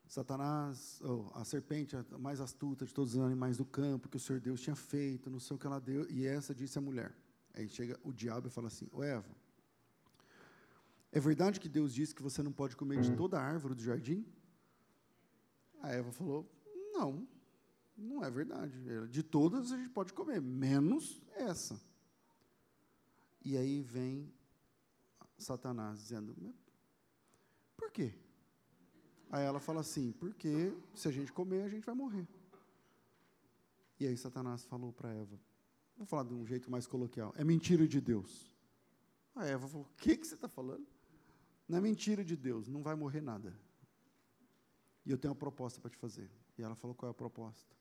Satanás, oh, a serpente a mais astuta de todos os animais do campo que o Senhor Deus tinha feito, não sei o que ela deu, e essa disse a mulher. Aí chega o diabo e fala assim: Ô Eva, é verdade que Deus disse que você não pode comer de toda a árvore do jardim? A Eva falou: Não, não é verdade. De todas a gente pode comer, menos essa. E aí vem Satanás dizendo: Por quê? Aí ela fala assim: porque se a gente comer, a gente vai morrer. E aí Satanás falou para Eva: vou falar de um jeito mais coloquial: é mentira de Deus. A Eva falou: o que, que você está falando? Não é mentira de Deus, não vai morrer nada. E eu tenho uma proposta para te fazer. E ela falou: qual é a proposta?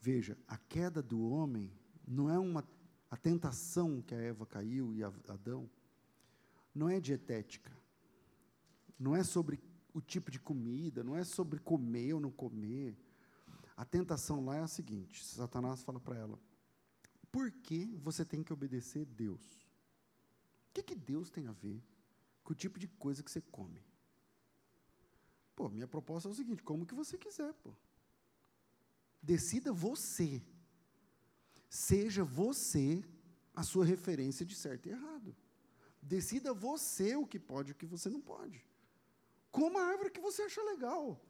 Veja, a queda do homem não é uma. A tentação que a Eva caiu e Adão não é dietética. Não é sobre o tipo de comida, não é sobre comer ou não comer. A tentação lá é a seguinte: Satanás fala para ela, por que você tem que obedecer Deus? O que, que Deus tem a ver com o tipo de coisa que você come? Pô, minha proposta é o seguinte: como que você quiser, pô. Decida você. Seja você a sua referência de certo e errado. Decida você o que pode e o que você não pode. Coma a árvore que você acha legal.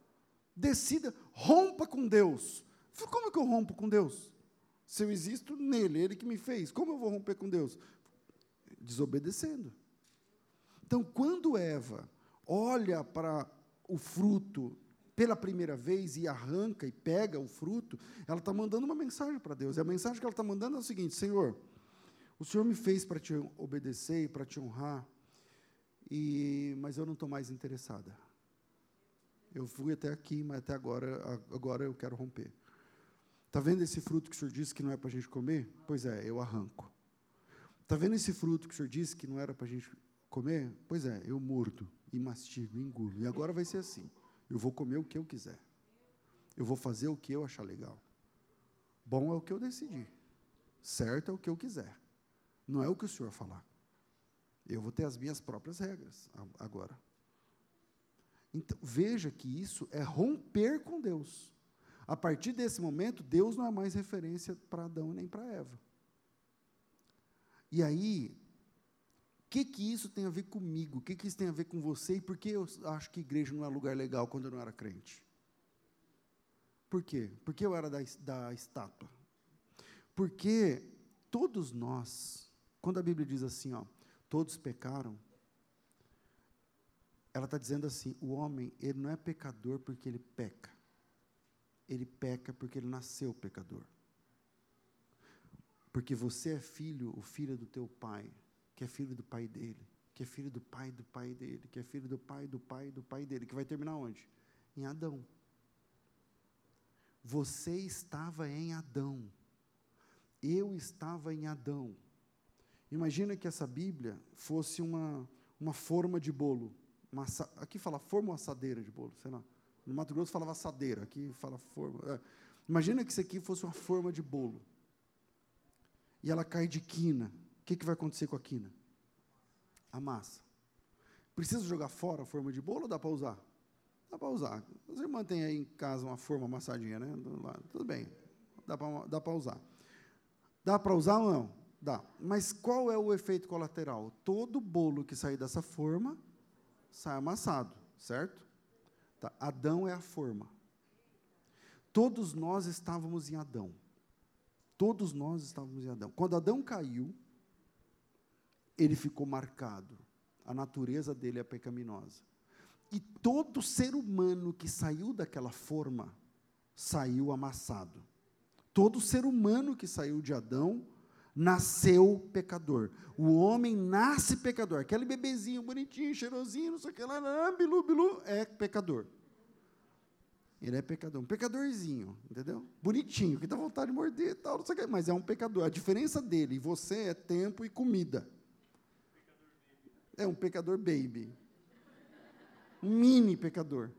Decida, rompa com Deus. Como é que eu rompo com Deus? Se eu existo nele, ele que me fez, como eu vou romper com Deus? Desobedecendo. Então, quando Eva olha para o fruto pela primeira vez e arranca e pega o fruto, ela está mandando uma mensagem para Deus. E a mensagem que ela está mandando é o seguinte: Senhor, o Senhor me fez para te obedecer e para te honrar e, mas eu não estou mais interessada. Eu fui até aqui, mas até agora, agora eu quero romper. Está vendo esse fruto que o senhor disse que não é para a gente comer? Pois é, eu arranco. Está vendo esse fruto que o senhor disse que não era para a gente Comer? Pois é, eu mordo e mastigo, engulo. E agora vai ser assim. Eu vou comer o que eu quiser. Eu vou fazer o que eu achar legal. Bom é o que eu decidi. Certo é o que eu quiser. Não é o que o senhor falar. Eu vou ter as minhas próprias regras agora. Então, veja que isso é romper com Deus. A partir desse momento, Deus não é mais referência para Adão nem para Eva. E aí, o que, que isso tem a ver comigo? O que, que isso tem a ver com você? E por que eu acho que igreja não é lugar legal quando eu não era crente? Por quê? Porque eu era da, da estátua. Porque todos nós, quando a Bíblia diz assim, ó, todos pecaram, ela está dizendo assim: o homem, ele não é pecador porque ele peca. Ele peca porque ele nasceu pecador. Porque você é filho, o filho do teu pai, que é filho do pai dele, que é filho do pai do pai dele, que é filho do pai do pai do pai dele, que vai terminar onde? Em Adão. Você estava em Adão. Eu estava em Adão. Imagina que essa Bíblia fosse uma, uma forma de bolo. Uma, aqui fala forma ou assadeira de bolo, sei lá. No Mato Grosso falava assadeira, aqui fala forma. É. Imagina que isso aqui fosse uma forma de bolo. E ela cai de quina. O que, que vai acontecer com a quina? A massa. Precisa jogar fora a forma de bolo ou dá para usar? Dá para usar. Você mantém aí em casa uma forma amassadinha, né? Tudo bem. Dá para usar. Dá para usar ou não? Dá. Mas qual é o efeito colateral? Todo bolo que sair dessa forma sai amassado, certo? Tá. Adão é a forma. Todos nós estávamos em Adão. Todos nós estávamos em Adão. Quando Adão caiu, ele ficou marcado. A natureza dele é pecaminosa. E todo ser humano que saiu daquela forma saiu amassado. Todo ser humano que saiu de Adão nasceu pecador. O homem nasce pecador. Aquele bebezinho bonitinho, cheirosinho, não sei o que lá, bilu, bilu, é pecador. Ele é pecador, um pecadorzinho, entendeu? Bonitinho, que dá vontade de morder e tal, não sei o que, mas é um pecador. A diferença dele e você é tempo e comida. É um pecador baby. Um mini pecador.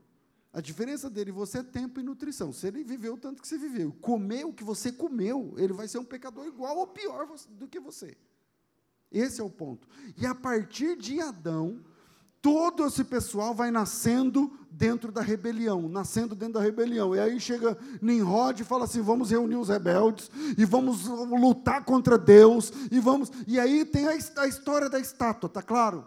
A diferença dele e você é tempo e nutrição. Se ele viveu tanto que você viveu, comer o que você comeu, ele vai ser um pecador igual ou pior do que você. Esse é o ponto. E a partir de Adão, todo esse pessoal vai nascendo dentro da rebelião, nascendo dentro da rebelião. E aí chega Nimrod e fala assim: vamos reunir os rebeldes e vamos lutar contra Deus e vamos. E aí tem a, a história da estátua, tá claro?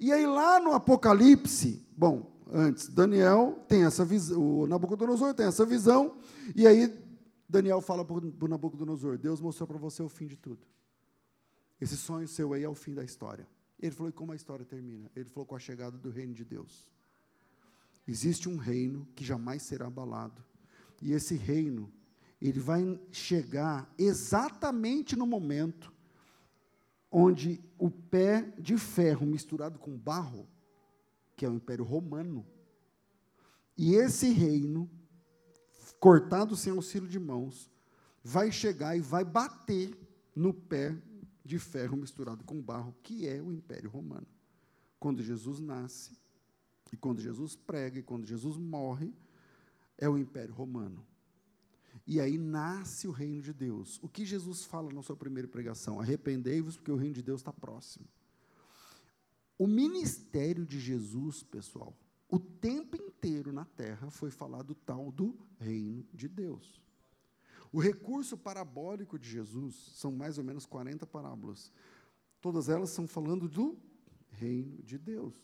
E aí lá no Apocalipse, bom, antes. Daniel tem essa visão, o Nabucodonosor tem essa visão, e aí Daniel fala para o Nabucodonosor: Deus mostrou para você o fim de tudo. Esse sonho seu aí é o fim da história. Ele falou: e como a história termina? Ele falou: com a chegada do reino de Deus. Existe um reino que jamais será abalado, e esse reino, ele vai chegar exatamente no momento onde o pé de ferro misturado com barro que é o Império Romano. E esse reino, cortado sem auxílio de mãos, vai chegar e vai bater no pé de ferro misturado com barro, que é o Império Romano. Quando Jesus nasce, e quando Jesus prega, e quando Jesus morre, é o Império Romano. E aí nasce o reino de Deus. O que Jesus fala na sua primeira pregação? Arrependei-vos, porque o reino de Deus está próximo. O ministério de Jesus, pessoal, o tempo inteiro na terra foi falado tal do reino de Deus. O recurso parabólico de Jesus são mais ou menos 40 parábolas. Todas elas estão falando do reino de Deus.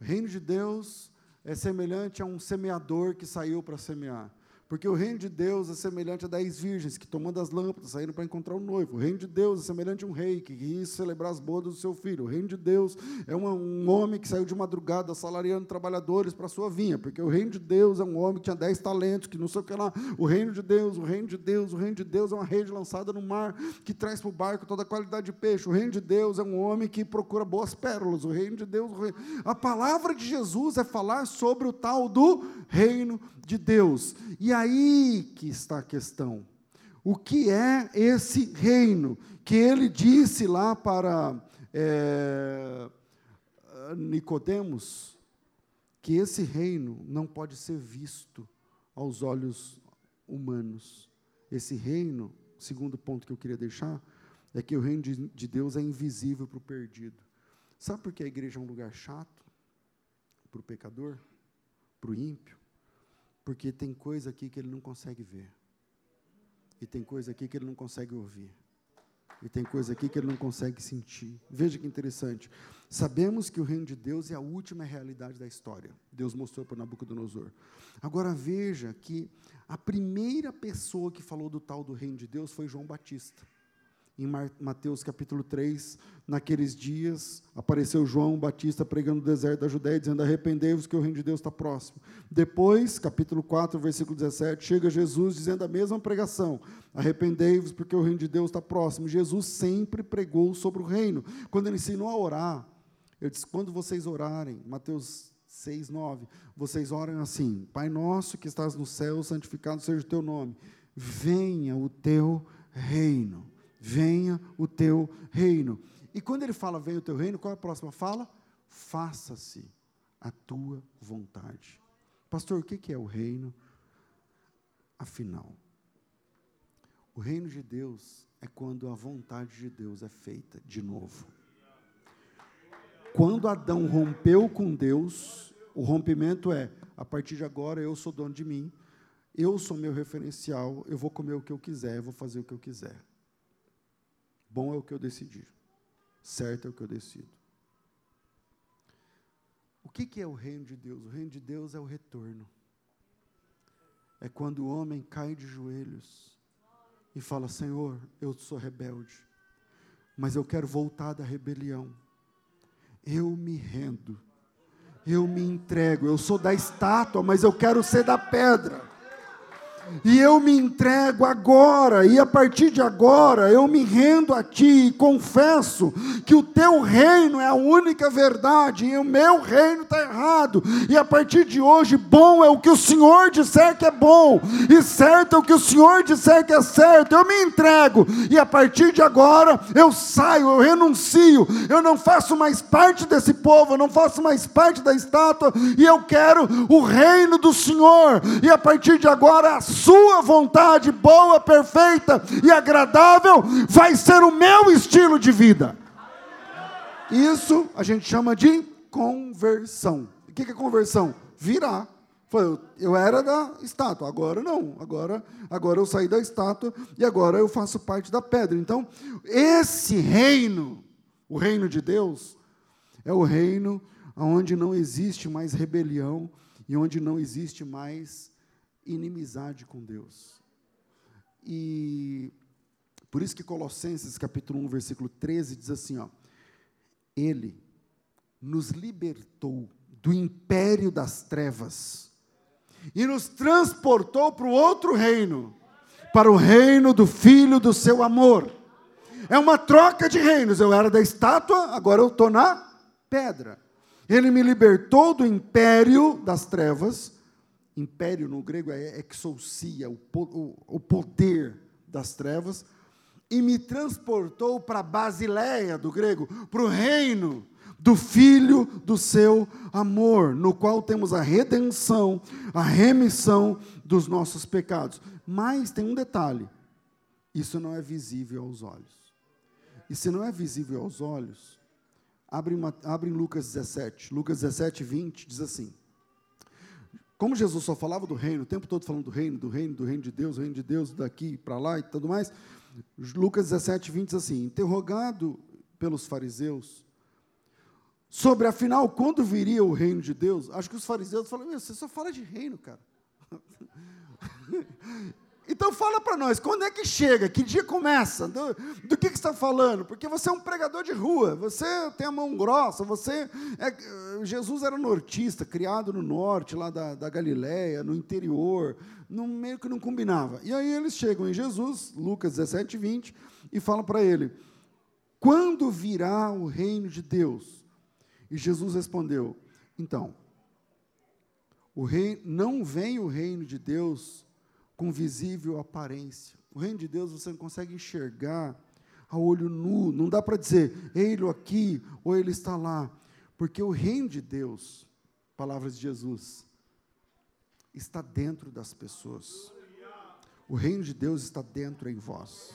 O reino de Deus é semelhante a um semeador que saiu para semear. Porque o reino de Deus é semelhante a dez virgens que, tomando as lâmpadas, saíram para encontrar o noivo. O reino de Deus é semelhante a um rei que quis celebrar as bodas do seu filho. O reino de Deus é um homem que saiu de madrugada assalariando trabalhadores para a sua vinha. Porque o reino de Deus é um homem que tinha dez talentos, que não sei o que lá. O reino de Deus, o reino de Deus, o reino de Deus é uma rede lançada no mar que traz para o barco toda a qualidade de peixe. O reino de Deus é um homem que procura boas pérolas. O reino de Deus. Reino... A palavra de Jesus é falar sobre o tal do reino de Deus. E aí que está a questão. O que é esse reino que ele disse lá para é, Nicodemos que esse reino não pode ser visto aos olhos humanos. Esse reino, segundo ponto que eu queria deixar, é que o reino de, de Deus é invisível para o perdido. Sabe por que a igreja é um lugar chato? Para o pecador? Para o ímpio? Porque tem coisa aqui que ele não consegue ver. E tem coisa aqui que ele não consegue ouvir. E tem coisa aqui que ele não consegue sentir. Veja que interessante. Sabemos que o reino de Deus é a última realidade da história. Deus mostrou para Nabucodonosor. Agora veja que a primeira pessoa que falou do tal do reino de Deus foi João Batista em Mateus capítulo 3, naqueles dias, apareceu João Batista pregando no deserto da Judéia, dizendo: Arrependei-vos que o reino de Deus está próximo. Depois, capítulo 4, versículo 17, chega Jesus dizendo a mesma pregação: Arrependei-vos porque o reino de Deus está próximo. Jesus sempre pregou sobre o reino. Quando ele ensinou a orar, ele disse: Quando vocês orarem, Mateus 6, 9, vocês orem assim: Pai nosso que estás no céu, santificado seja o teu nome, venha o teu reino venha o teu reino. E quando ele fala venha o teu reino, qual é a próxima fala? Faça-se a tua vontade. Pastor, o que é o reino? Afinal, o reino de Deus é quando a vontade de Deus é feita de novo. Quando Adão rompeu com Deus, o rompimento é: a partir de agora eu sou dono de mim, eu sou meu referencial, eu vou comer o que eu quiser, eu vou fazer o que eu quiser. Bom é o que eu decidi. Certo é o que eu decido. O que, que é o reino de Deus? O reino de Deus é o retorno. É quando o homem cai de joelhos e fala: Senhor, eu sou rebelde, mas eu quero voltar da rebelião. Eu me rendo, eu me entrego. Eu sou da estátua, mas eu quero ser da pedra e eu me entrego agora, e a partir de agora eu me rendo a Ti e confesso que o Teu reino é a única verdade e o meu reino está errado, e a partir de hoje, bom é o que o Senhor disser que é bom, e certo é o que o Senhor disser que é certo, eu me entrego, e a partir de agora eu saio, eu renuncio, eu não faço mais parte desse povo, eu não faço mais parte da estátua, e eu quero o reino do Senhor, e a partir de agora, a sua vontade boa, perfeita e agradável vai ser o meu estilo de vida. Isso a gente chama de conversão. O que é conversão? Virar. Eu era da estátua, agora não. Agora, agora eu saí da estátua e agora eu faço parte da pedra. Então, esse reino, o reino de Deus, é o reino onde não existe mais rebelião e onde não existe mais inimizade com Deus. E por isso que Colossenses capítulo 1, versículo 13 diz assim, ó: Ele nos libertou do império das trevas e nos transportou para o outro reino, para o reino do filho do seu amor. É uma troca de reinos. Eu era da estátua, agora eu estou na pedra. Ele me libertou do império das trevas império no grego é exousia, o, o, o poder das trevas, e me transportou para Basileia, do grego, para o reino do Filho do seu amor, no qual temos a redenção, a remissão dos nossos pecados. Mas tem um detalhe: isso não é visível aos olhos. E se não é visível aos olhos, abre, uma, abre em Lucas 17, Lucas 17, 20, diz assim: como Jesus só falava do reino, o tempo todo falando do reino, do reino, do reino de Deus, do reino de Deus, daqui para lá e tudo mais, Lucas 17, 20 diz assim: interrogado pelos fariseus, sobre afinal quando viria o reino de Deus, acho que os fariseus falam: você só fala de reino, cara. <laughs> Então fala para nós, quando é que chega? Que dia começa? Do, do que, que está falando? Porque você é um pregador de rua, você tem a mão grossa, você é, Jesus era nortista, criado no norte, lá da, da Galiléia, no interior, no meio que não combinava. E aí eles chegam em Jesus, Lucas 17, 20, e falam para ele: quando virá o reino de Deus? E Jesus respondeu: então, o rei, não vem o reino de Deus com visível aparência. O reino de Deus você não consegue enxergar a olho nu, não dá para dizer, ele aqui ou ele está lá, porque o reino de Deus, palavras de Jesus, está dentro das pessoas. O reino de Deus está dentro em vós.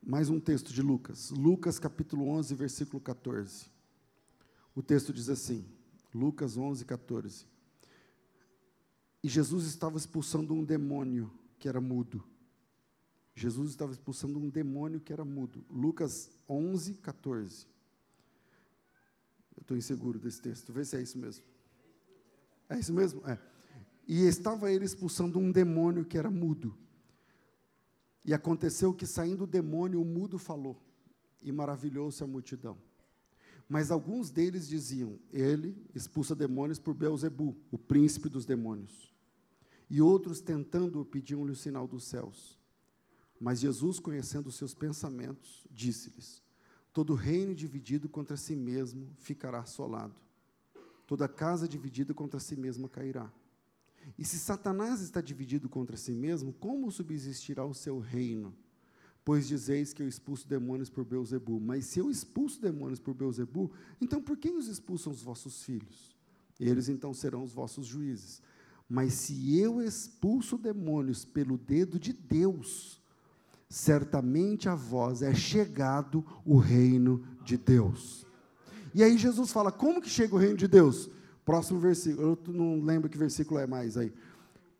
Mais um texto de Lucas, Lucas capítulo 11, versículo 14. O texto diz assim, Lucas 11, 14. E Jesus estava expulsando um demônio que era mudo. Jesus estava expulsando um demônio que era mudo. Lucas 11, 14. Eu estou inseguro desse texto, vê se é isso mesmo. É isso mesmo? É. E estava ele expulsando um demônio que era mudo. E aconteceu que, saindo o demônio, o mudo falou, e maravilhou-se a multidão. Mas alguns deles diziam: Ele expulsa demônios por Beuzebu, o príncipe dos demônios. E outros, tentando-o, pediam-lhe o sinal dos céus. Mas Jesus, conhecendo os seus pensamentos, disse-lhes: Todo reino dividido contra si mesmo ficará assolado. Toda casa dividida contra si mesma cairá. E se Satanás está dividido contra si mesmo, como subsistirá o seu reino? Pois dizeis que eu expulso demônios por Beuzebu. Mas se eu expulso demônios por Beuzebu, então por quem os expulsam os vossos filhos? Eles então serão os vossos juízes. Mas se eu expulso demônios pelo dedo de Deus, certamente a vós é chegado o reino de Deus. E aí Jesus fala: como que chega o reino de Deus? Próximo versículo, eu não lembro que versículo é mais aí.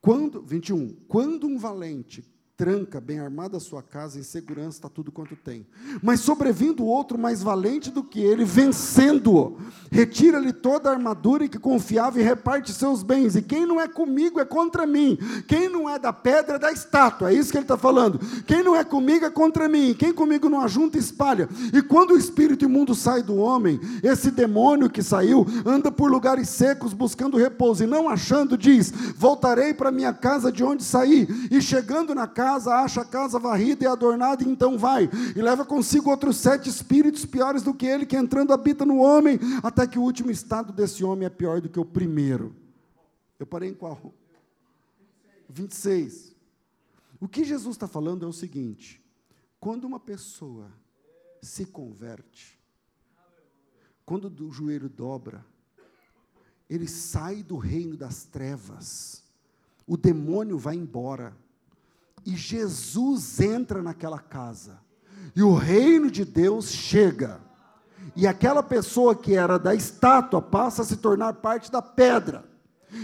Quando, 21, quando um valente tranca bem armada a sua casa, em segurança está tudo quanto tem. Mas sobrevindo outro mais valente do que ele, vencendo-o, retira-lhe toda a armadura em que confiava e reparte seus bens. E quem não é comigo é contra mim. Quem não é da pedra é da estátua. É isso que ele está falando. Quem não é comigo é contra mim. Quem comigo não ajunta, espalha. E quando o espírito imundo sai do homem, esse demônio que saiu anda por lugares secos buscando repouso e não achando, diz: Voltarei para minha casa de onde saí. E chegando na casa, casa, acha a casa varrida e adornada, e então vai, e leva consigo outros sete espíritos piores do que ele, que entrando habita no homem, até que o último estado desse homem é pior do que o primeiro. Eu parei em qual? 26. O que Jesus está falando é o seguinte: quando uma pessoa se converte, quando o joelho dobra, ele sai do reino das trevas, o demônio vai embora e Jesus entra naquela casa. E o reino de Deus chega. E aquela pessoa que era da estátua passa a se tornar parte da pedra.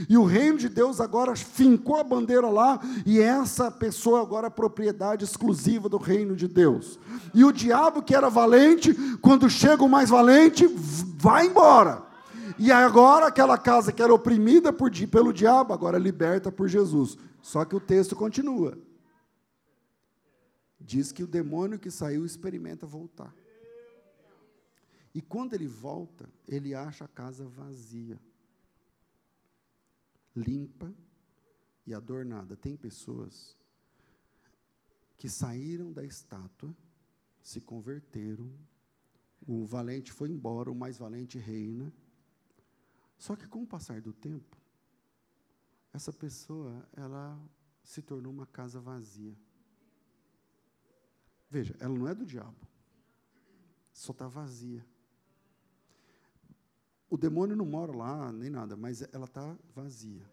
E o reino de Deus agora fincou a bandeira lá, e essa pessoa agora é propriedade exclusiva do reino de Deus. E o diabo que era valente, quando chega o mais valente, vai embora. E agora aquela casa que era oprimida por, pelo diabo, agora é liberta por Jesus. Só que o texto continua diz que o demônio que saiu experimenta voltar. E quando ele volta, ele acha a casa vazia, limpa e adornada. Tem pessoas que saíram da estátua, se converteram, o valente foi embora, o mais valente reina. Só que com o passar do tempo, essa pessoa, ela se tornou uma casa vazia. Veja, ela não é do diabo. Só está vazia. O demônio não mora lá, nem nada, mas ela está vazia.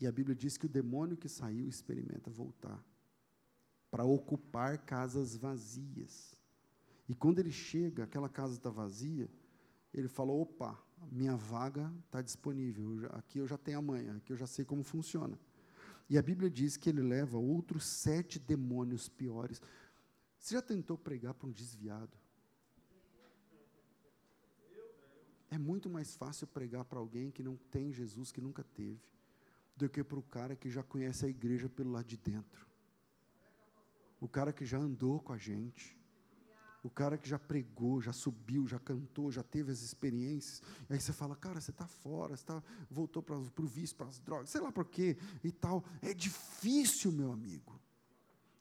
E a Bíblia diz que o demônio que saiu experimenta voltar para ocupar casas vazias. E quando ele chega, aquela casa está vazia, ele fala: opa, minha vaga está disponível, aqui eu já tenho amanhã, aqui eu já sei como funciona. E a Bíblia diz que ele leva outros sete demônios piores. Você já tentou pregar para um desviado? É muito mais fácil pregar para alguém que não tem Jesus, que nunca teve, do que para o cara que já conhece a igreja pelo lado de dentro. O cara que já andou com a gente. O cara que já pregou, já subiu, já cantou, já teve as experiências. E aí você fala, cara, você está fora, você tá, voltou para o vício, para as drogas, sei lá por quê e tal. É difícil, meu amigo.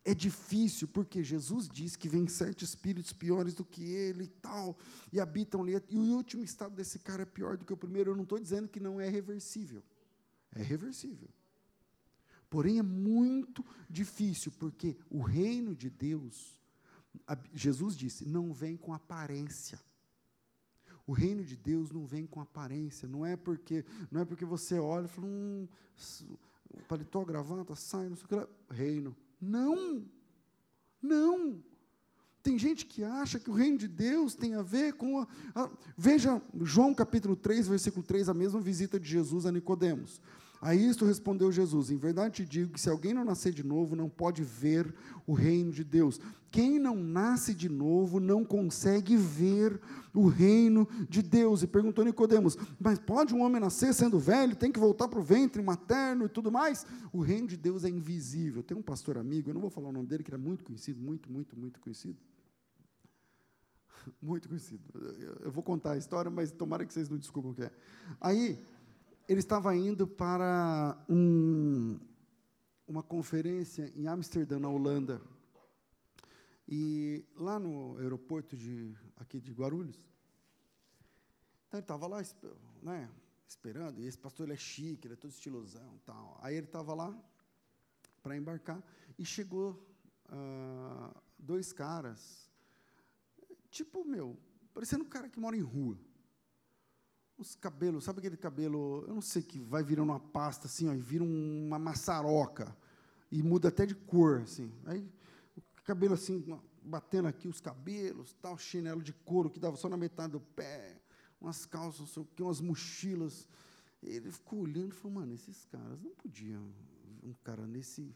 É difícil, porque Jesus diz que vem sete espíritos piores do que ele e tal, e habitam ali. E o último estado desse cara é pior do que o primeiro. Eu não estou dizendo que não é reversível. É reversível. Porém, é muito difícil, porque o reino de Deus Jesus disse: não vem com aparência. O reino de Deus não vem com aparência, não é porque não é porque você olha e fala, hum, paletó, gravata, sai, não sei o que lá, reino. Não, não. Tem gente que acha que o reino de Deus tem a ver com a, a, veja João capítulo 3, versículo 3, a mesma visita de Jesus a Nicodemos. A isto respondeu Jesus: Em verdade te digo que se alguém não nascer de novo, não pode ver o reino de Deus. Quem não nasce de novo não consegue ver o reino de Deus. E perguntou Nicodemos: Mas pode um homem nascer sendo velho, tem que voltar para o ventre materno e tudo mais? O reino de Deus é invisível. Tem um pastor amigo, eu não vou falar o nome dele, que era muito conhecido, muito, muito, muito conhecido. <laughs> Muito conhecido. Eu vou contar a história, mas tomara que vocês não desculpem o que é. Aí ele estava indo para um, uma conferência em Amsterdã, na Holanda. E lá no aeroporto de, aqui de Guarulhos, então ele estava lá né, esperando, e esse pastor ele é chique, ele é todo estilosão tal. Aí ele estava lá para embarcar e chegou ah, dois caras, tipo, meu, parecendo um cara que mora em rua os cabelos, sabe aquele cabelo, eu não sei, que vai virando uma pasta assim, ó, e vira uma maçaroca, e muda até de cor, assim. Aí, o cabelo assim, batendo aqui os cabelos, tal, chinelo de couro que dava só na metade do pé, umas calças, não sei o quê, umas mochilas. Ele ficou olhando e falou, mano, esses caras não podiam, um cara nesse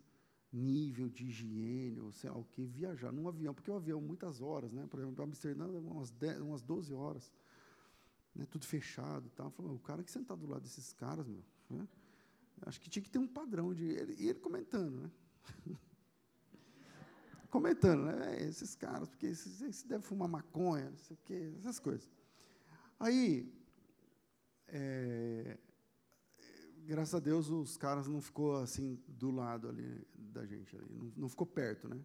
nível de higiene, ou sei lá o que, viajar num avião, porque o avião, muitas horas, né? Por exemplo, para Amsterdã, umas, 10, umas 12 horas né, tudo fechado e tal. Falou, o cara que sentar do lado desses caras, meu, né, acho que tinha que ter um padrão de. Ele, e ele comentando, né? <laughs> comentando, né? É, esses caras, porque esses, esses devem fumar maconha, não sei o quê, essas coisas. Aí, é, graças a Deus, os caras não ficou assim do lado ali da gente, ali, não, não ficou perto, né?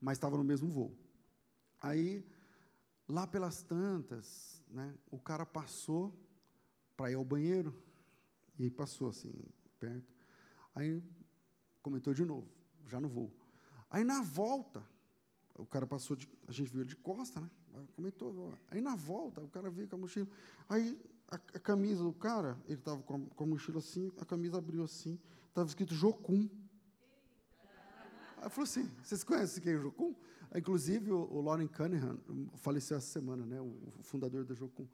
Mas estava no mesmo voo. Aí, lá pelas tantas, né, o cara passou para ir ao banheiro, e aí passou assim, perto. Aí comentou de novo, já no voo. Aí na volta, o cara passou de. A gente viu ele de costa, né? Comentou. Aí na volta, o cara veio com a mochila. Aí a, a camisa do cara, ele estava com, com, a mochila assim, a camisa abriu assim, estava escrito Jocum. Aí falou assim: vocês conhecem quem é Jocum? Inclusive, o, Lauren Cunningham faleceu essa semana, né, o, fundador da Jocum.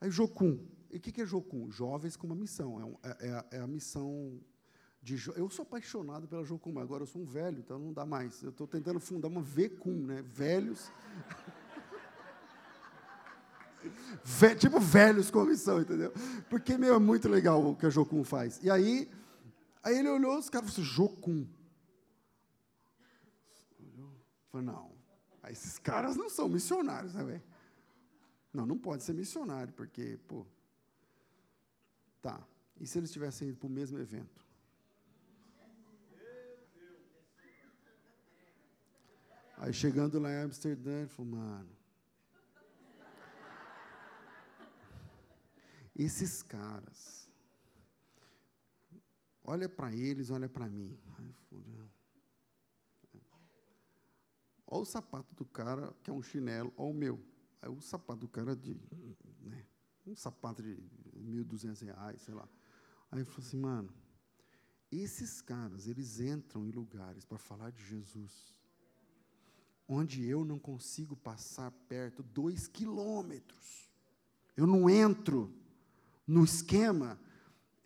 Aí, Jocum. E o que, que é Jocum? Jovens com uma missão. É, um, é, é, a, é missão de. Eu sou apaixonado pela Jocum, mas agora eu sou um velho, então não dá mais. Eu estou tentando fundar uma VCUM, né? Velhos. <laughs> Ve, tipo velhos com a missão, entendeu? Porque, meu, é muito legal o que a Jocum faz. E aí, aí ele olhou, os caras falaram assim, Jocum. Falei, não, esses caras não são missionários, né, velho? Não, não pode ser missionário, porque, pô. Tá. E se eles tivessem ido para o mesmo evento? Aí chegando lá em Amsterdã, ele falou, mano. Esses caras. Olha para eles, olha para mim. Aí, Olha o sapato do cara, que é um chinelo, olha o meu. Aí o sapato do cara de. Né, um sapato de R$ 1.200, sei lá. Aí ele falou assim, mano, esses caras, eles entram em lugares para falar de Jesus, onde eu não consigo passar perto dois quilômetros. Eu não entro no esquema,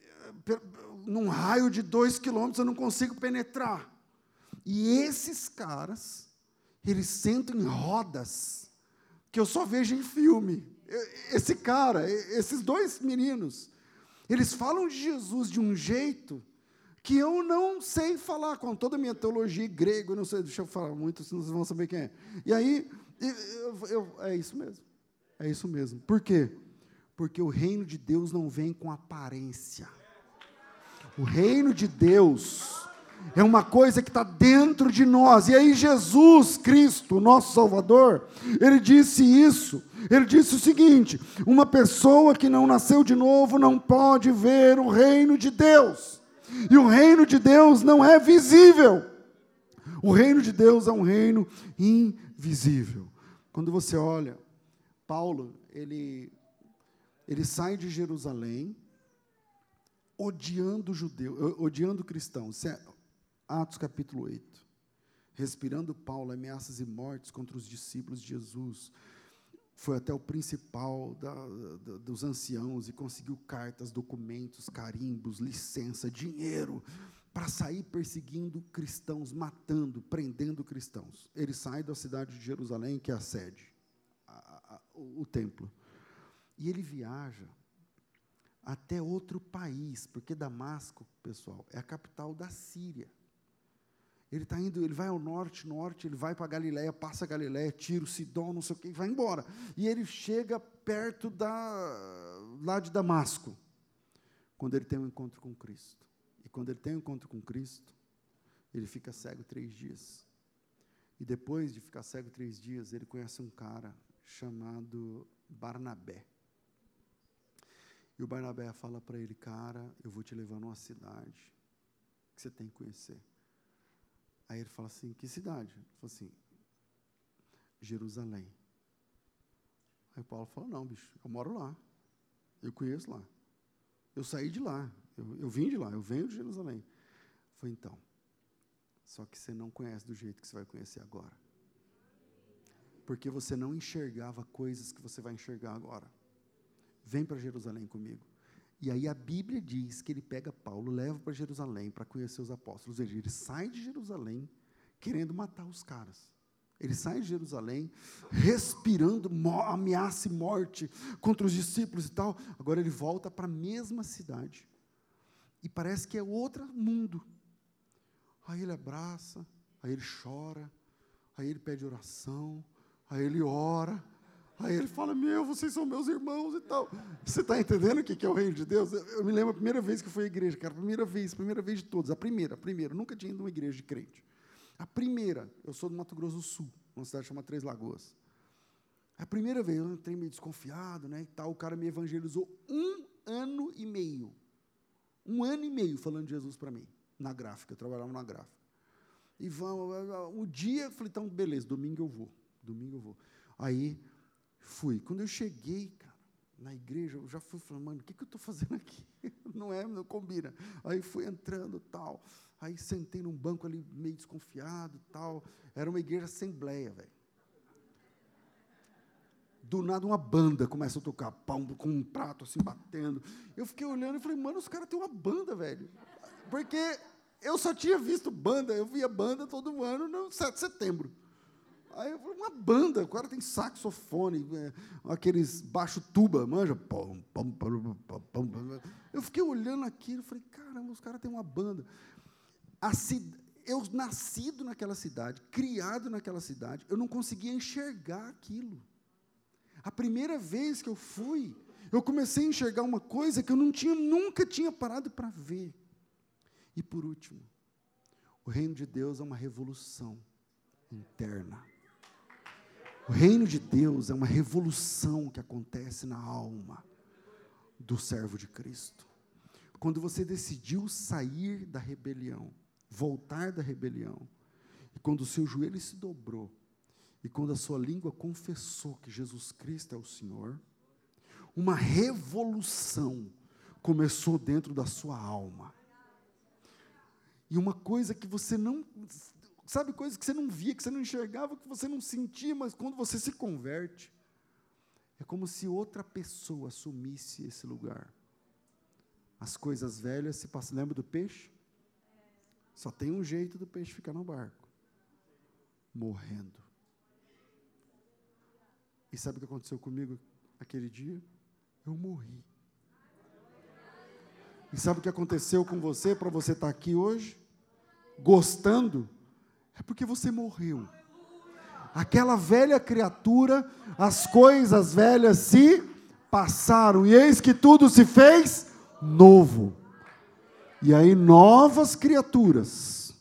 eh, num raio de dois quilômetros eu não consigo penetrar. E esses caras eles sentam em rodas, que eu só vejo em filme. Esse cara, esses dois meninos, eles falam de Jesus de um jeito que eu não sei falar, com toda a minha teologia grego, não sei, deixa eu falar muito, senão vocês vão saber quem é. E aí, eu, eu, é isso mesmo. É isso mesmo. Por quê? Porque o reino de Deus não vem com aparência. O reino de Deus é uma coisa que está dentro de nós. E aí, Jesus Cristo, nosso Salvador, ele disse isso. Ele disse o seguinte: uma pessoa que não nasceu de novo não pode ver o reino de Deus. E o reino de Deus não é visível. O reino de Deus é um reino invisível. Quando você olha, Paulo, ele, ele sai de Jerusalém odiando judeu, odiando cristãos. Atos capítulo 8. Respirando Paulo ameaças e mortes contra os discípulos de Jesus. Foi até o principal da, da, dos anciãos e conseguiu cartas, documentos, carimbos, licença, dinheiro para sair perseguindo cristãos, matando, prendendo cristãos. Ele sai da cidade de Jerusalém, que é a sede, a, a, o, o templo. E ele viaja até outro país, porque Damasco, pessoal, é a capital da Síria. Ele está indo, ele vai ao norte, norte, ele vai para Galiléia, passa Galiléia, Tiro, Sidom, não sei o quê, e vai embora. E ele chega perto da, lá de Damasco, quando ele tem um encontro com Cristo. E quando ele tem um encontro com Cristo, ele fica cego três dias. E depois de ficar cego três dias, ele conhece um cara chamado Barnabé. E o Barnabé fala para ele, cara, eu vou te levar numa cidade que você tem que conhecer. Aí ele fala assim, que cidade? Ele fala assim, Jerusalém. Aí Paulo fala, não, bicho, eu moro lá. Eu conheço lá. Eu saí de lá. Eu, eu vim de lá, eu venho de Jerusalém. Foi então. Só que você não conhece do jeito que você vai conhecer agora. Porque você não enxergava coisas que você vai enxergar agora. Vem para Jerusalém comigo. E aí a Bíblia diz que ele pega Paulo, leva para Jerusalém para conhecer os apóstolos. Ele, ele sai de Jerusalém querendo matar os caras. Ele sai de Jerusalém respirando ameaça e morte contra os discípulos e tal. Agora ele volta para a mesma cidade e parece que é outro mundo. Aí ele abraça, aí ele chora, aí ele pede oração, aí ele ora, aí ele fala: Meu, vocês são meus irmãos e tal. Você está entendendo o que é o reino de Deus? Eu me lembro a primeira vez que eu fui à igreja, cara, a primeira vez, a primeira vez de todas, a primeira, a primeira, nunca tinha ido uma igreja de crente. A primeira, eu sou do Mato Grosso do Sul, uma cidade chamada Três Lagoas. A primeira vez, eu entrei meio desconfiado, né, e tal, o cara me evangelizou um ano e meio um ano e meio falando de Jesus para mim, na gráfica, eu trabalhava na gráfica. E vamos, um dia, eu falei, então, beleza, domingo eu vou, domingo eu vou. Aí, fui. Quando eu cheguei, cara, na igreja, eu já fui falando, mano, o que, que eu estou fazendo <laughs> aqui? Não é, não combina. Aí fui entrando, tal. Aí sentei num banco ali, meio desconfiado, tal. Era uma igreja assembleia, velho. Do nada uma banda começa a tocar, pão, com um prato assim batendo. Eu fiquei olhando e falei, mano, os caras têm uma banda, velho. Porque eu só tinha visto banda, eu via banda todo ano no 7 de setembro. Aí eu falei, uma banda, o cara tem saxofone, é, aqueles baixo tuba, manja. Eu fiquei olhando aquilo falei, caramba, os caras têm uma banda. eu nascido naquela cidade, criado naquela cidade, eu não conseguia enxergar aquilo. A primeira vez que eu fui, eu comecei a enxergar uma coisa que eu não tinha, nunca tinha parado para ver. E por último, o reino de Deus é uma revolução interna. O reino de Deus é uma revolução que acontece na alma do servo de Cristo. Quando você decidiu sair da rebelião, voltar da rebelião, e quando o seu joelho se dobrou e quando a sua língua confessou que Jesus Cristo é o Senhor, uma revolução começou dentro da sua alma. E uma coisa que você não. Sabe, coisa que você não via, que você não enxergava, que você não sentia, mas quando você se converte, é como se outra pessoa assumisse esse lugar. As coisas velhas se passam. Lembra do peixe? Só tem um jeito do peixe ficar no barco: morrendo. E sabe o que aconteceu comigo aquele dia? Eu morri. E sabe o que aconteceu com você para você estar tá aqui hoje? Gostando? É porque você morreu. Aquela velha criatura, as coisas velhas se passaram, e eis que tudo se fez novo. E aí, novas criaturas.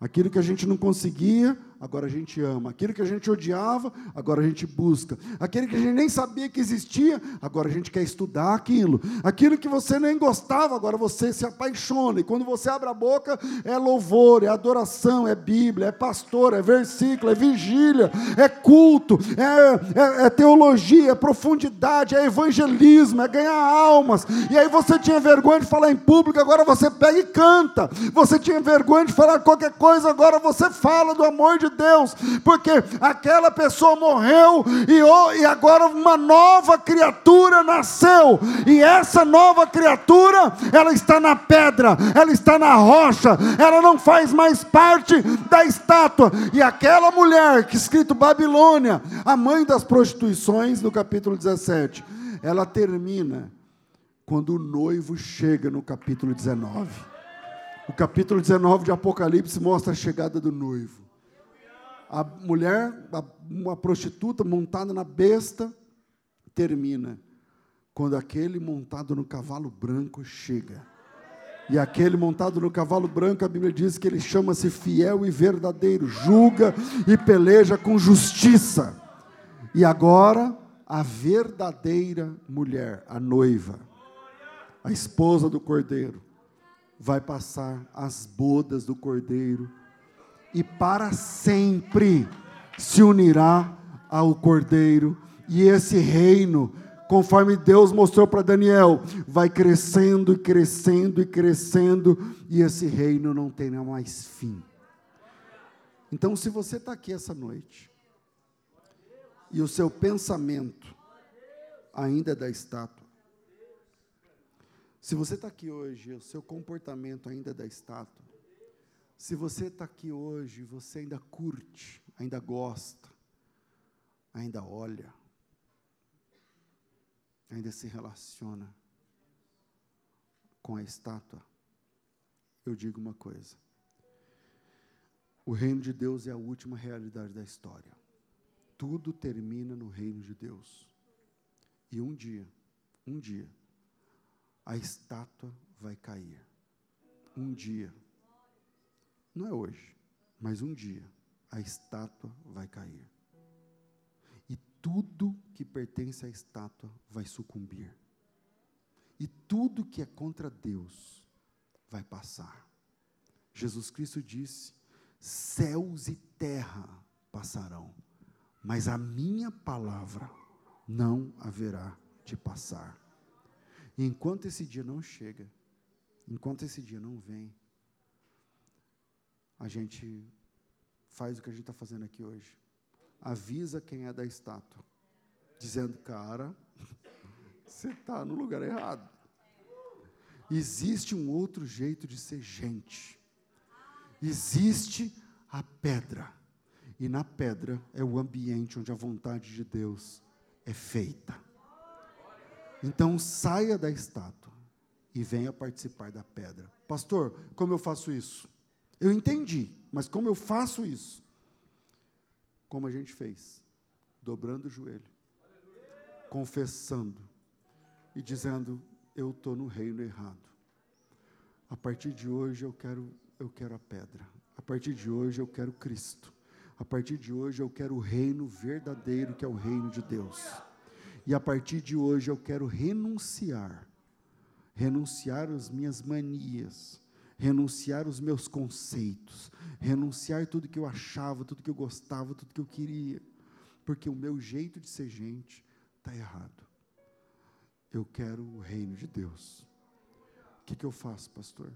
Aquilo que a gente não conseguia, agora a gente ama. Aquilo que a gente odiava, agora a gente busca. Aquele que a gente nem sabia que existia, agora a gente quer estudar aquilo. Aquilo que você nem gostava, agora você se apaixona. E quando você abre a boca, é louvor, é adoração, é Bíblia, é pastor, é versículo, é vigília, é culto, é, é, é teologia, é profundidade, é evangelismo, é ganhar almas. E aí você tinha vergonha de falar em público, agora você pega e canta. Você tinha vergonha de falar qualquer coisa, agora você fala do amor de Deus, porque aquela pessoa morreu e, e agora uma nova criatura nasceu, e essa nova criatura, ela está na pedra, ela está na rocha, ela não faz mais parte da estátua, e aquela mulher, que escrito Babilônia, a mãe das prostituições, no capítulo 17, ela termina quando o noivo chega no capítulo 19. O capítulo 19 de Apocalipse mostra a chegada do noivo. A mulher, uma prostituta montada na besta, termina quando aquele montado no cavalo branco chega. E aquele montado no cavalo branco, a Bíblia diz que ele chama-se fiel e verdadeiro, julga e peleja com justiça. E agora, a verdadeira mulher, a noiva, a esposa do cordeiro, vai passar as bodas do cordeiro e para sempre se unirá ao cordeiro, e esse reino, conforme Deus mostrou para Daniel, vai crescendo e crescendo e crescendo, e esse reino não terá mais fim. Então, se você está aqui essa noite, e o seu pensamento ainda é da estátua, se você está aqui hoje, o seu comportamento ainda é da estátua. Se você está aqui hoje, você ainda curte, ainda gosta, ainda olha, ainda se relaciona com a estátua, eu digo uma coisa: o reino de Deus é a última realidade da história. Tudo termina no reino de Deus. E um dia, um dia, a estátua vai cair. Um dia. Não é hoje, mas um dia a estátua vai cair. E tudo que pertence à estátua vai sucumbir. E tudo que é contra Deus vai passar. Jesus Cristo disse: céus e terra passarão, mas a minha palavra não haverá de passar. E enquanto esse dia não chega, enquanto esse dia não vem, a gente faz o que a gente está fazendo aqui hoje. Avisa quem é da estátua, dizendo, cara, <laughs> você está no lugar errado. Existe um outro jeito de ser gente. Existe a pedra. E na pedra é o ambiente onde a vontade de Deus é feita. Então saia da estátua e venha participar da pedra. Pastor, como eu faço isso? Eu entendi, mas como eu faço isso? Como a gente fez, dobrando o joelho, confessando e dizendo: Eu estou no reino errado. A partir de hoje eu quero, eu quero a pedra. A partir de hoje eu quero Cristo. A partir de hoje eu quero o reino verdadeiro, que é o reino de Deus. E a partir de hoje eu quero renunciar, renunciar às minhas manias, renunciar os meus conceitos, renunciar tudo que eu achava, tudo que eu gostava, tudo que eu queria, porque o meu jeito de ser gente está errado. Eu quero o reino de Deus. O que, que eu faço, pastor?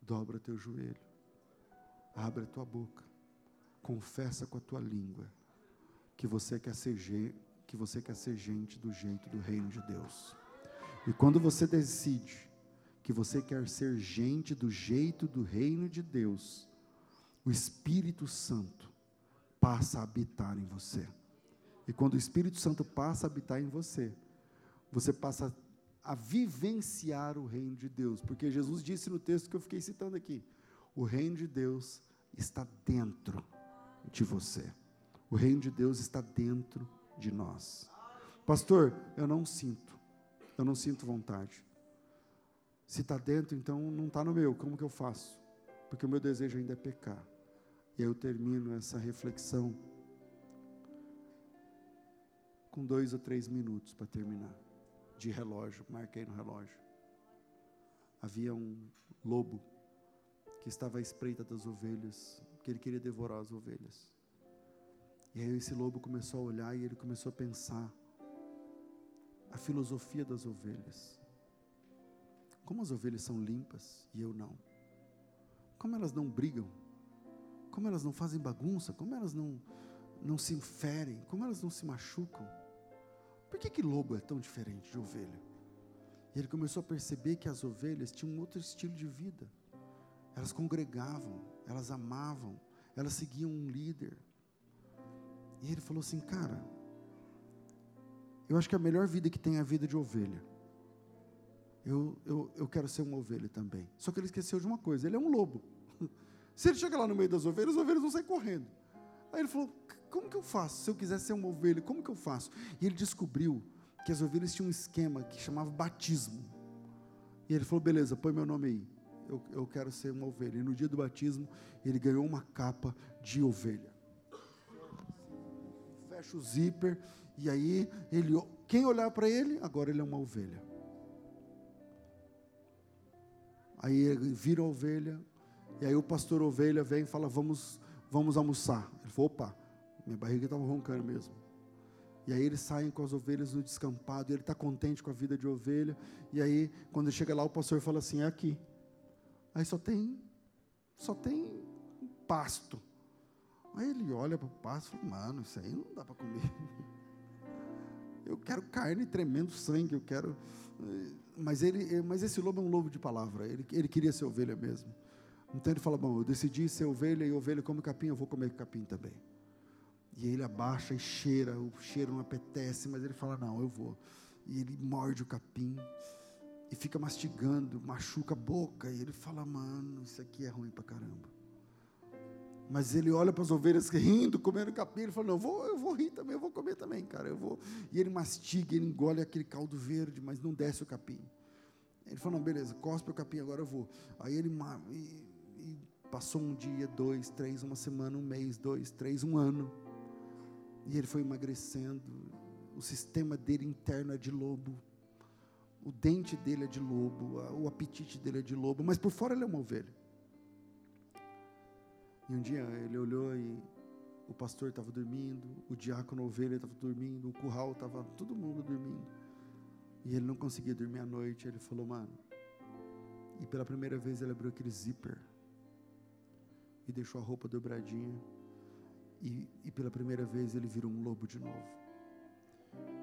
Dobra teu joelho, abre a tua boca, confessa com a tua língua que você quer ser que você quer ser gente do jeito do reino de Deus. E quando você decide que você quer ser gente do jeito do reino de Deus, o Espírito Santo passa a habitar em você. E quando o Espírito Santo passa a habitar em você, você passa a vivenciar o reino de Deus, porque Jesus disse no texto que eu fiquei citando aqui: o reino de Deus está dentro de você. O reino de Deus está dentro de nós. Pastor, eu não sinto, eu não sinto vontade. Se está dentro, então não está no meu, como que eu faço? Porque o meu desejo ainda é pecar. E eu termino essa reflexão com dois ou três minutos para terminar, de relógio, marquei no relógio. Havia um lobo que estava à espreita das ovelhas, que ele queria devorar as ovelhas. E aí esse lobo começou a olhar e ele começou a pensar a filosofia das ovelhas. Como as ovelhas são limpas e eu não. Como elas não brigam. Como elas não fazem bagunça. Como elas não, não se inferem. Como elas não se machucam. Por que, que lobo é tão diferente de ovelha? E ele começou a perceber que as ovelhas tinham um outro estilo de vida. Elas congregavam, elas amavam, elas seguiam um líder. E ele falou assim, cara, eu acho que a melhor vida que tem é a vida de ovelha. Eu, eu, eu quero ser uma ovelha também. Só que ele esqueceu de uma coisa: ele é um lobo. <laughs> Se ele chega lá no meio das ovelhas, as ovelhas vão sair correndo. Aí ele falou: Como que eu faço? Se eu quiser ser uma ovelha, como que eu faço? E ele descobriu que as ovelhas tinham um esquema que chamava batismo. E ele falou: Beleza, põe meu nome aí. Eu, eu quero ser uma ovelha. E no dia do batismo, ele ganhou uma capa de ovelha. Fecha o zíper e aí, ele, quem olhar para ele, agora ele é uma ovelha. Aí vira ovelha, e aí o pastor ovelha vem e fala: Vamos, vamos almoçar. Ele falou: Opa, minha barriga estava roncando mesmo. E aí eles saem com as ovelhas no descampado, e ele está contente com a vida de ovelha. E aí, quando ele chega lá, o pastor fala assim: É aqui. Aí só tem, só tem pasto. Aí ele olha para o pasto e fala: Mano, isso aí não dá para comer. <laughs> eu quero carne tremendo sangue, eu quero. Mas, ele, eh, mas esse lobo é um lobo de palavra, ele, ele queria ser ovelha mesmo. Então ele fala: Bom, eu decidi ser ovelha e ovelha come capim, eu vou comer capim também. E ele abaixa e cheira, o cheiro não apetece, mas ele fala: Não, eu vou. E ele morde o capim e fica mastigando, machuca a boca. E ele fala: Mano, isso aqui é ruim pra caramba. Mas ele olha para as ovelhas rindo, comendo capim, ele fala, não, eu vou, eu vou rir também, eu vou comer também, cara, eu vou. E ele mastiga, ele engole aquele caldo verde, mas não desce o capim. Ele falou, não, beleza, cospe o capim, agora eu vou. Aí ele e, e passou um dia, dois, três, uma semana, um mês, dois, três, um ano. E ele foi emagrecendo, o sistema dele interno é de lobo, o dente dele é de lobo, o apetite dele é de lobo, mas por fora ele é uma ovelha. E um dia ele olhou e o pastor estava dormindo, o diácono ovelha estava dormindo, o curral estava todo mundo dormindo. E ele não conseguia dormir à noite. Ele falou, mano. E pela primeira vez ele abriu aquele zíper e deixou a roupa dobradinha. E, e pela primeira vez ele virou um lobo de novo.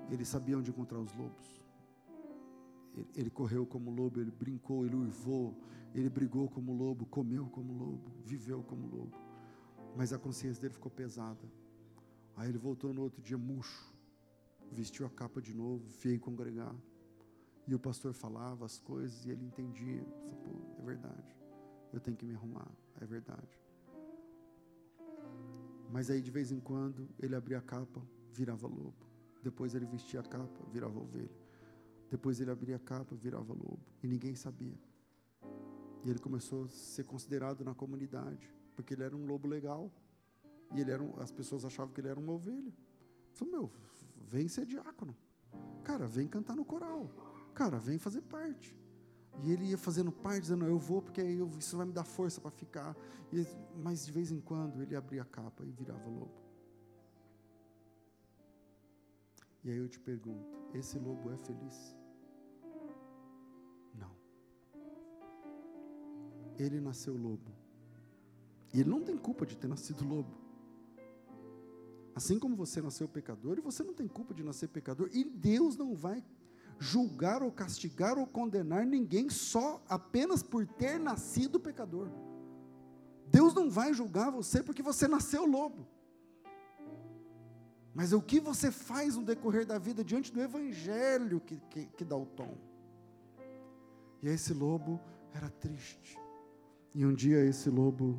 Ele sabia onde encontrar os lobos. Ele, ele correu como lobo, ele brincou, ele uivou, ele brigou como lobo, comeu como lobo, viveu como lobo. Mas a consciência dele ficou pesada. Aí ele voltou no outro dia murcho, vestiu a capa de novo, veio congregar. E o pastor falava as coisas e ele entendia. Falou, é verdade. Eu tenho que me arrumar. É verdade. Mas aí de vez em quando ele abria a capa, virava lobo. Depois ele vestia a capa, virava ovelha. Depois ele abria a capa, virava lobo. E ninguém sabia. E ele começou a ser considerado na comunidade, porque ele era um lobo legal. E ele era um, as pessoas achavam que ele era uma ovelha. Falei, meu, vem ser diácono. Cara, vem cantar no coral. Cara, vem fazer parte. E ele ia fazendo parte, dizendo, eu vou porque eu, isso vai me dar força para ficar. E, mas de vez em quando ele abria a capa e virava lobo. E aí eu te pergunto: esse lobo é feliz? Ele nasceu lobo. E ele não tem culpa de ter nascido lobo. Assim como você nasceu pecador, e você não tem culpa de nascer pecador, e Deus não vai julgar ou castigar ou condenar ninguém só apenas por ter nascido pecador. Deus não vai julgar você porque você nasceu lobo. Mas é o que você faz no decorrer da vida diante do Evangelho que, que, que dá o tom. E esse lobo era triste. E um dia esse lobo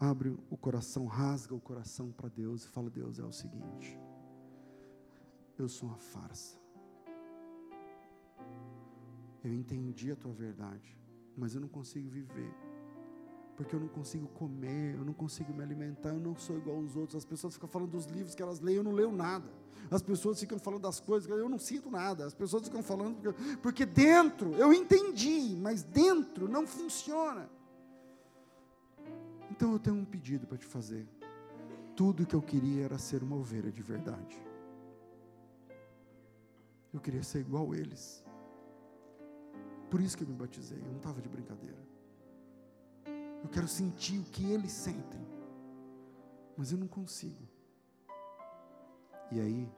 abre o coração, rasga o coração para Deus e fala: Deus, é o seguinte, eu sou uma farsa. Eu entendi a tua verdade, mas eu não consigo viver. porque eu não consigo comer, eu não consigo me alimentar, eu não sou igual aos outros. As pessoas ficam falando dos livros que elas leem, eu não leio nada. As pessoas ficam falando das coisas, eu não sinto nada. As pessoas ficam falando porque, porque dentro eu entendi, mas dentro não funciona. Então eu tenho um pedido para te fazer. Tudo que eu queria era ser uma ovelha de verdade. Eu queria ser igual a eles. Por isso que eu me batizei, eu não estava de brincadeira. Eu quero sentir o que eles sentem, mas eu não consigo. E aí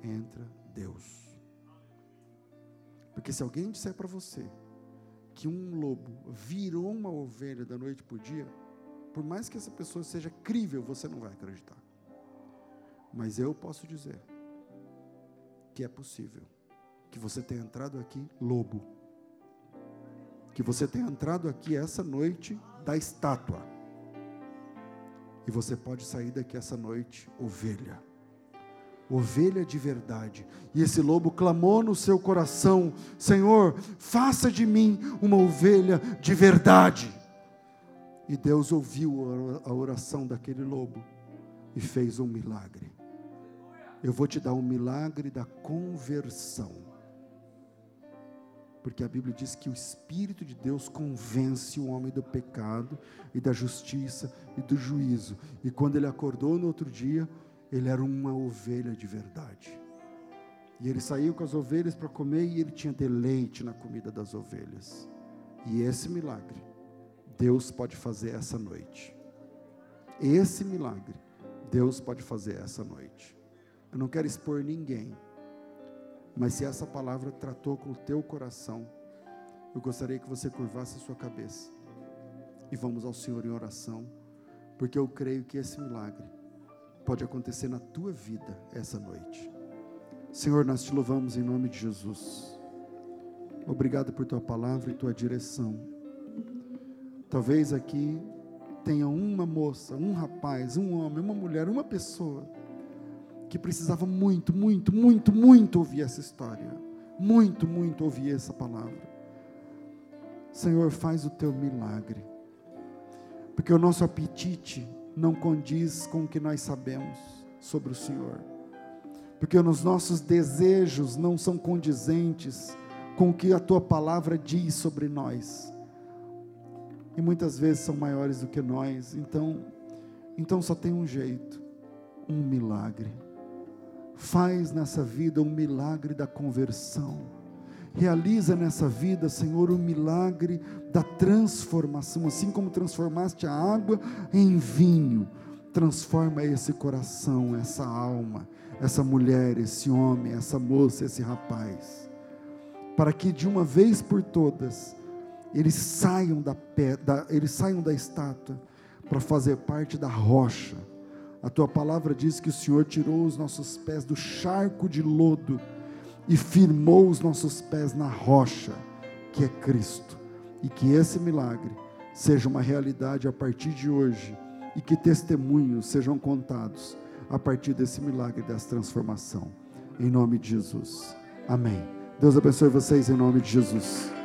entra Deus. Porque se alguém disser para você que um lobo virou uma ovelha da noite para o dia, por mais que essa pessoa seja crível, você não vai acreditar. Mas eu posso dizer que é possível que você tenha entrado aqui lobo, que você tenha entrado aqui essa noite da estátua, e você pode sair daqui essa noite ovelha ovelha de verdade. E esse lobo clamou no seu coração: Senhor, faça de mim uma ovelha de verdade. E Deus ouviu a oração daquele lobo e fez um milagre. Eu vou te dar um milagre da conversão. Porque a Bíblia diz que o Espírito de Deus convence o homem do pecado e da justiça e do juízo. E quando ele acordou no outro dia, ele era uma ovelha de verdade. E ele saiu com as ovelhas para comer e ele tinha deleite na comida das ovelhas. E esse milagre, Deus pode fazer essa noite. Esse milagre, Deus pode fazer essa noite. Eu não quero expor ninguém, mas se essa palavra tratou com o teu coração, eu gostaria que você curvasse a sua cabeça e vamos ao Senhor em oração, porque eu creio que esse milagre pode acontecer na tua vida essa noite. Senhor, nós te louvamos em nome de Jesus. Obrigado por tua palavra e tua direção. Talvez aqui tenha uma moça, um rapaz, um homem, uma mulher, uma pessoa que precisava muito, muito, muito, muito ouvir essa história. Muito, muito ouvir essa palavra. Senhor, faz o teu milagre. Porque o nosso apetite não condiz com o que nós sabemos sobre o Senhor. Porque os nossos desejos não são condizentes com o que a tua palavra diz sobre nós. E muitas vezes são maiores do que nós. Então, então só tem um jeito, um milagre. Faz nessa vida um milagre da conversão Realiza nessa vida, Senhor, o milagre da transformação, assim como transformaste a água em vinho. Transforma esse coração, essa alma, essa mulher, esse homem, essa moça, esse rapaz, para que de uma vez por todas eles saiam da, eles saiam da estátua para fazer parte da rocha. A tua palavra diz que o Senhor tirou os nossos pés do charco de lodo e firmou os nossos pés na rocha, que é Cristo. E que esse milagre seja uma realidade a partir de hoje e que testemunhos sejam contados a partir desse milagre dessa transformação. Em nome de Jesus. Amém. Deus abençoe vocês em nome de Jesus.